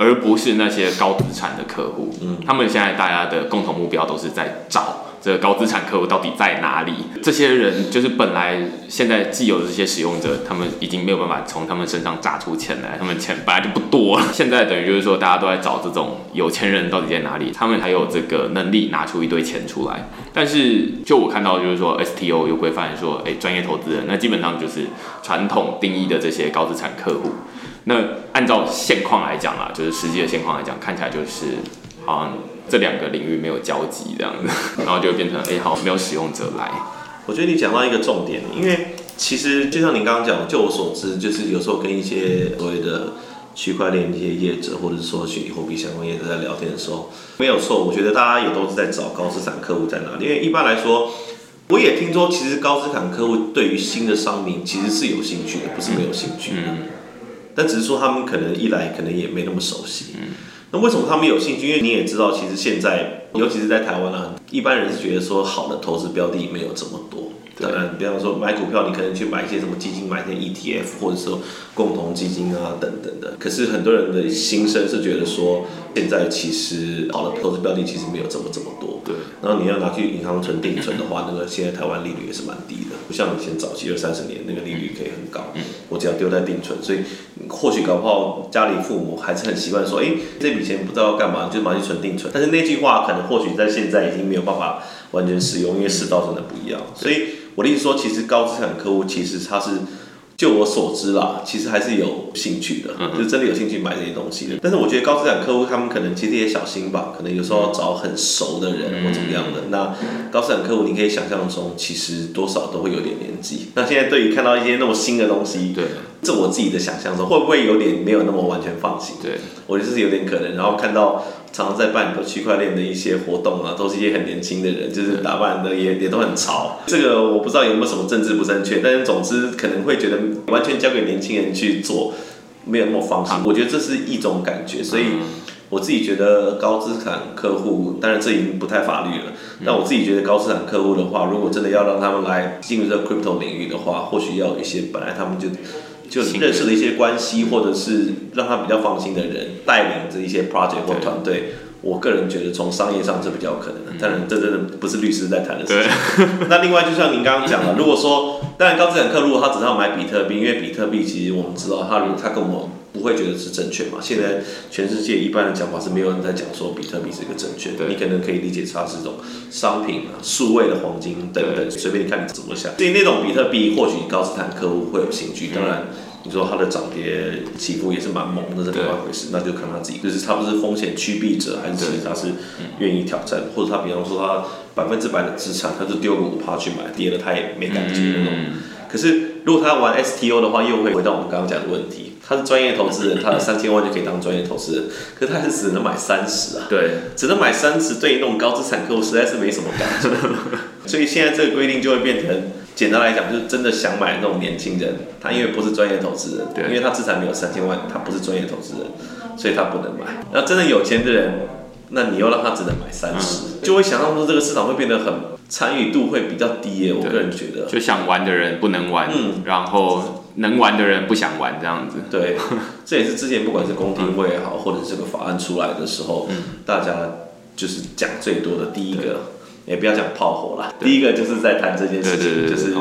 而不是那些高资产的客户，嗯，他们现在大家的共同目标都是在找这个高资产客户到底在哪里？这些人就是本来现在既有的这些使用者，他们已经没有办法从他们身上榨出钱来，他们钱本来就不多了。现在等于就是说，大家都在找这种有钱人到底在哪里，他们才有这个能力拿出一堆钱出来。但是就我看到就是说，STO 有规范说，哎，专业投资人，那基本上就是传统定义的这些高资产客户。那按照现况来讲啊，就是实际的现况来讲，看起来就是好像这两个领域没有交集这样子，[laughs] 然后就变成哎，好没有使用者来。我觉得你讲到一个重点，因为其实就像您刚刚讲，就我所知，就是有时候跟一些所谓的区块链一些业者，或者是说虚拟货币相关业者在聊天的时候，没有错，我觉得大家也都是在找高资产客户在哪里。因为一般来说，我也听说，其实高资产客户对于新的商品其实是有兴趣的，不是没有兴趣的。但只是说他们可能一来可能也没那么熟悉，那为什么他们有兴趣？因为你也知道，其实现在尤其是在台湾啊，一般人是觉得说好的投资标的没有这么多。当然，比方说买股票，你可能去买一些什么基金，买一些 ETF，或者说共同基金啊等等的。可是很多人的心声是觉得说，现在其实好的投资标的其实没有这么这么多。对。然后你要拿去银行存定存的话，那个现在台湾利率也是蛮低的，不像以前早期二三十年那个利率可以很高。嗯。我只要丢在定存，所以或许搞不好家里父母还是很习惯说，哎，这笔钱不知道要干嘛，就拿去存定存。但是那句话可能或许在现在已经没有办法完全使用，因为世道真的不一样，所以。我的意思说，其实高资产客户其实他是，就我所知啦，其实还是有兴趣的，就真的有兴趣买这些东西的。但是我觉得高资产客户他们可能其实也小心吧，可能有时候要找很熟的人或怎么样的。那高资产客户你可以想象中，其实多少都会有点年纪。那现在对于看到一些那么新的东西，对，这我自己的想象中，会不会有点没有那么完全放心？对，我觉得是有点可能。然后看到。常常在办很多区块链的一些活动啊，都是一些很年轻的人，就是打扮的也也都很潮。这个我不知道有没有什么政治不正确，但是总之可能会觉得完全交给年轻人去做，没有那么放心。我觉得这是一种感觉，所以我自己觉得高资产客户，当然这已经不太法律了。但我自己觉得高资产客户的话，如果真的要让他们来进入这 crypto 领域的话，或许要有一些本来他们就。就认识的一些关系，或者是让他比较放心的人带领着一些 project 或团队，我个人觉得从商业上是比较可能的。当然，这真的不是律师在谈的事情。[laughs] 那另外，就像您刚刚讲的，如果说当然高资产客如果他只是要买比特币，因为比特币其实我们知道，他如他跟我们不会觉得是正确嘛。现在全世界一般的讲法是没有人在讲说比特币是一个正确的，你可能可以理解它是一种商品啊，数位的黄金等等，随便你看你怎么想。所以那种比特币或许高资产客户会有兴趣，当然。你说它的涨跌起伏也是蛮猛的，是另外一回事，那就看他自己，就是他不是风险趋避者，还是其实他是愿意挑战，或者他比方说他百分之百的资产，他就丢个五趴去买，跌了他也没感觉那种。可是如果他玩 STO 的话，又会回到我们刚刚讲的问题，他是专业投资人，他的 [laughs] 三千万就可以当专业投资人，可是他还是只能买三十啊，对，只能买三十，对于那种高资产客户实在是没什么感觉，[laughs] 所以现在这个规定就会变成。简单来讲，就是真的想买那种年轻人，他因为不是专业投资人，对。因为他资产没有三千万，他不是专业投资人，所以他不能买。那真的有钱的人，那你又让他只能买三十，就会想象说这个市场会变得很参与度会比较低耶。我个人觉得，就想玩的人不能玩，嗯，然后能玩的人不想玩这样子。对，这也是之前不管是公听会也好，或者这个法案出来的时候，大家就是讲最多的第一个。也不要讲炮火了，第一个就是在谈这件事情，就是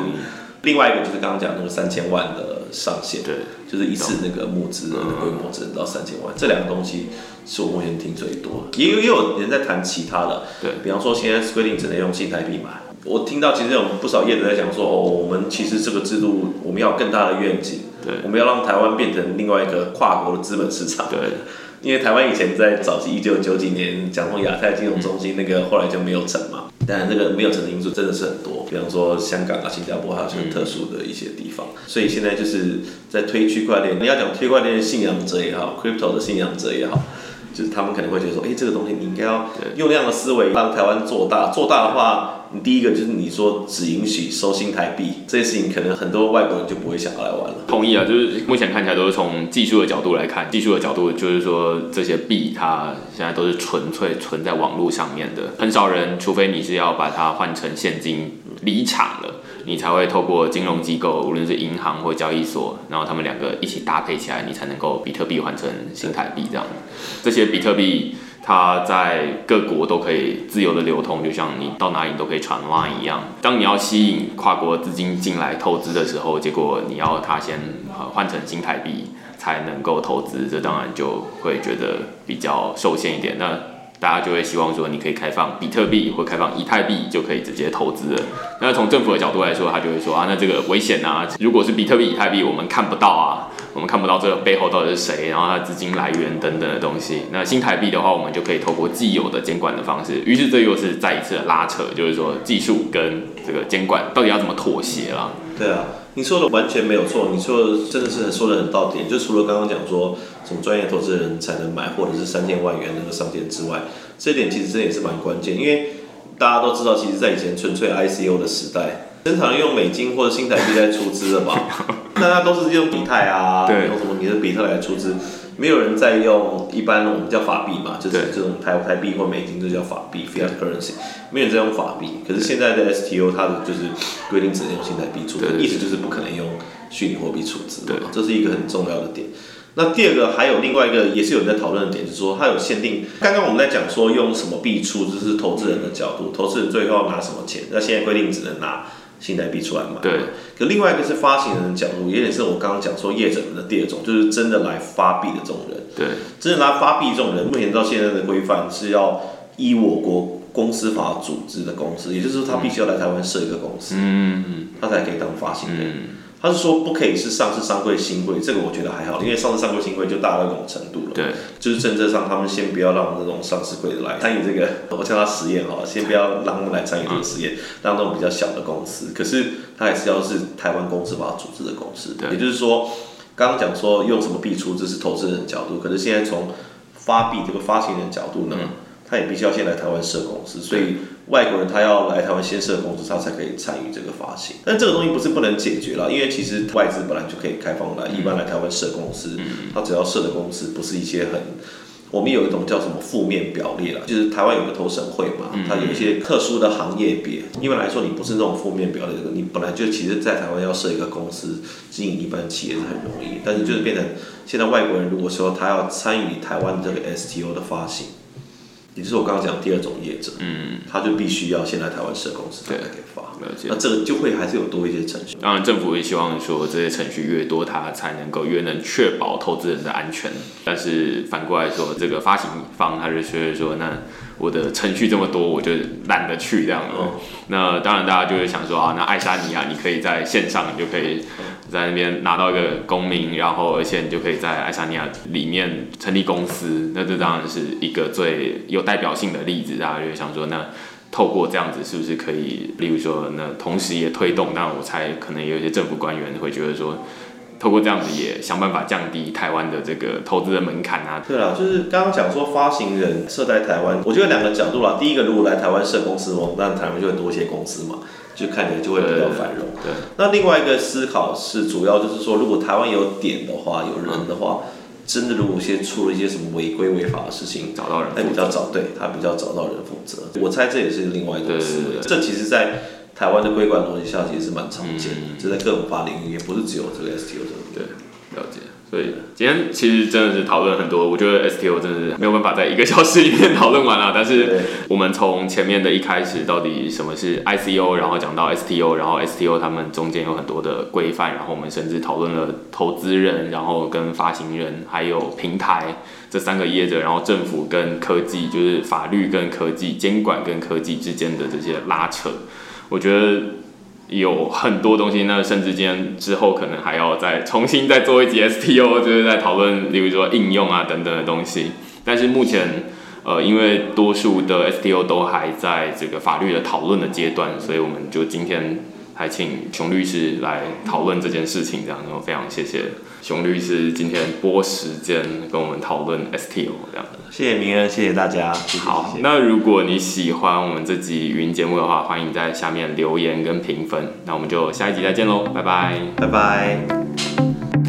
另外一个就是刚刚讲那个三千万的上限，对，就是一次那个募资的规模只能到三千万，这两个东西是我目前听最多，也有也有人在谈其他的，对，比方说现在规定只能用新台币买，我听到其实有不少业者在讲说，哦，我们其实这个制度我们要更大的愿景，对，我们要让台湾变成另外一个跨国的资本市场，对。因为台湾以前在早期一九九几年讲从亚太金融中心，那个后来就没有成嘛。当然，这个没有成的因素真的是很多，比方说香港啊、新加坡还有很特殊的一些地方。所以现在就是在推区块链，你要讲区块链信仰者也好，crypto 的信仰者也好。就是他们可能会觉得说，哎，这个东西你应该要用那样的思维帮台湾做大。做大的话，你第一个就是你说只允许收新台币，这些事情可能很多外国人就不会想要来玩了。同意啊，就是目前看起来都是从技术的角度来看，技术的角度就是说这些币它现在都是纯粹存在网络上面的，很少人，除非你是要把它换成现金离场了。你才会透过金融机构，无论是银行或交易所，然后他们两个一起搭配起来，你才能够比特币换成新台币这样。这些比特币。它在各国都可以自由的流通，就像你到哪里都可以传网一样。当你要吸引跨国资金进来投资的时候，结果你要它先换成新台币才能够投资，这当然就会觉得比较受限一点。那大家就会希望说，你可以开放比特币或开放以太币，就可以直接投资了。那从政府的角度来说，他就会说啊，那这个危险啊，如果是比特币、以太币，我们看不到啊，我们看不到这个背后到底是谁，然后它资金来源等等的东西。那新台币的话，我们就可以透过既有的监管的方式。于是这又是再一次的拉扯，就是说技术跟这个监管到底要怎么妥协啦？对啊，你说的完全没有错，你说的真的是说的很到点。就除了刚刚讲说什么专业投资人才能买，或者是三千万元那个上限之外，这点其实真的也是蛮关键，因为大家都知道，其实在以前纯粹 ICO 的时代，经常用美金或者新台币在出资的嘛，[laughs] 大家都是用比泰啊，对用什么你的比特来出资，没有人在用一般我们叫法币嘛，就是对这种台台币或美金，这叫法币 fiat currency，没有人在用法币。可是现在的 STO 它的就是规定只能用新台币出资意思就是不可能用虚拟货币出资嘛对，这是一个很重要的点。那第二个还有另外一个也是有人在讨论的点，就是说它有限定。刚刚我们在讲说用什么币出，这是投资人的角度，投资人最后要拿什么钱？那现在规定只能拿新台币出来买。对。可另外一个是发行人的角度，也也是我刚刚讲说业者们的第二种，就是真的来发币的这种人。对真的来发币这种人，目前到现在的规范是要依我国公司法组织的公司，也就是说他必须要来台湾设一个公司，嗯他才可以当发行人。嗯，他是说不可以是上市商会、新会，这个我觉得还好，因为上市商会、新会就大到一种程度了。对就是政策上，他们先不要让那种上市柜的来参与这个，[laughs] 我叫他实验哈，先不要让他们来参与这个实验，让那种比较小的公司。可是他还是要是台湾公司法组织的公司，对也就是说，刚刚讲说用什么币出，这是投资人的角度，可是现在从发币这个发行人角度呢，他也必须要先来台湾设公司，所以外国人他要来台湾先设公司，他才可以参与这个发行。但这个东西不是不能解决了，因为其实外资本来就可以开放来，一般来台湾设公司，他只要设的公司不是一些很。我们有一种叫什么负面表列啦，就是台湾有个投审会嘛，它有一些特殊的行业别。一般来说，你不是那种负面表列的，你本来就其实，在台湾要设一个公司经营一般企业是很容易，但是就是变成现在外国人如果说他要参与台湾这个 STO 的发行，也就是我刚刚讲第二种业者，嗯，他就必须要先来台湾设公司，他才可以发。了解那。这个就会还是有多一些程序。当然，政府也希望说这些程序越多，它才能够越能确保投资人的安全。但是反过来说，这个发行方他就觉得说，那我的程序这么多，我就懒得去这样子。哦那当然，大家就会想说啊，那爱沙尼亚你可以在线上，你就可以在那边拿到一个公民，然后而且你就可以在爱沙尼亚里面成立公司。那这当然是一个最有代表性的例子，大家就会想说那。透过这样子，是不是可以，例如说，那同时也推动？那我猜可能也有一些政府官员会觉得说，透过这样子也想办法降低台湾的这个投资的门槛啊。对啦，就是刚刚讲说发行人设在台湾，我觉得两个角度啦。第一个，如果来台湾设公司哦，那台湾就会多一些公司嘛，就看起来就会比较繁荣。对，那另外一个思考是，主要就是说，如果台湾有点的话，有人的话，真的如果先出了一些什么违规违法的事情，找到人他。比较早，对他比较找到人负责。我猜这也是另外一种思维。对这其实，在台湾的规管逻辑下，其实是蛮常见的。嗯这在各种法领域，也不是只有这个 STO 这个。对，了解。所以今天其实真的是讨论很多，我觉得 STO 真的是没有办法在一个小时里面讨论完了。但是我们从前面的一开始，到底什么是 ICO，然后讲到 STO，然后 STO 他们中间有很多的规范，然后我们甚至讨论了投资人，然后跟发行人，还有平台这三个业者，然后政府跟科技，就是法律跟科技、监管跟科技之间的这些拉扯，我觉得。有很多东西，那甚至今天之后可能还要再重新再做一集 STO，[laughs] 就是在讨论，例如说应用啊等等的东西。但是目前，呃，因为多数的 STO 都还在这个法律的讨论的阶段，所以我们就今天还请熊律师来讨论这件事情，这样，然后非常谢谢熊律师今天拨时间跟我们讨论 STO 这样。谢谢明恩，谢谢大家。好谢，谢那如果你喜欢我们这集语音节目的话，欢迎在下面留言跟评分。那我们就下一集再见喽，拜拜。拜拜。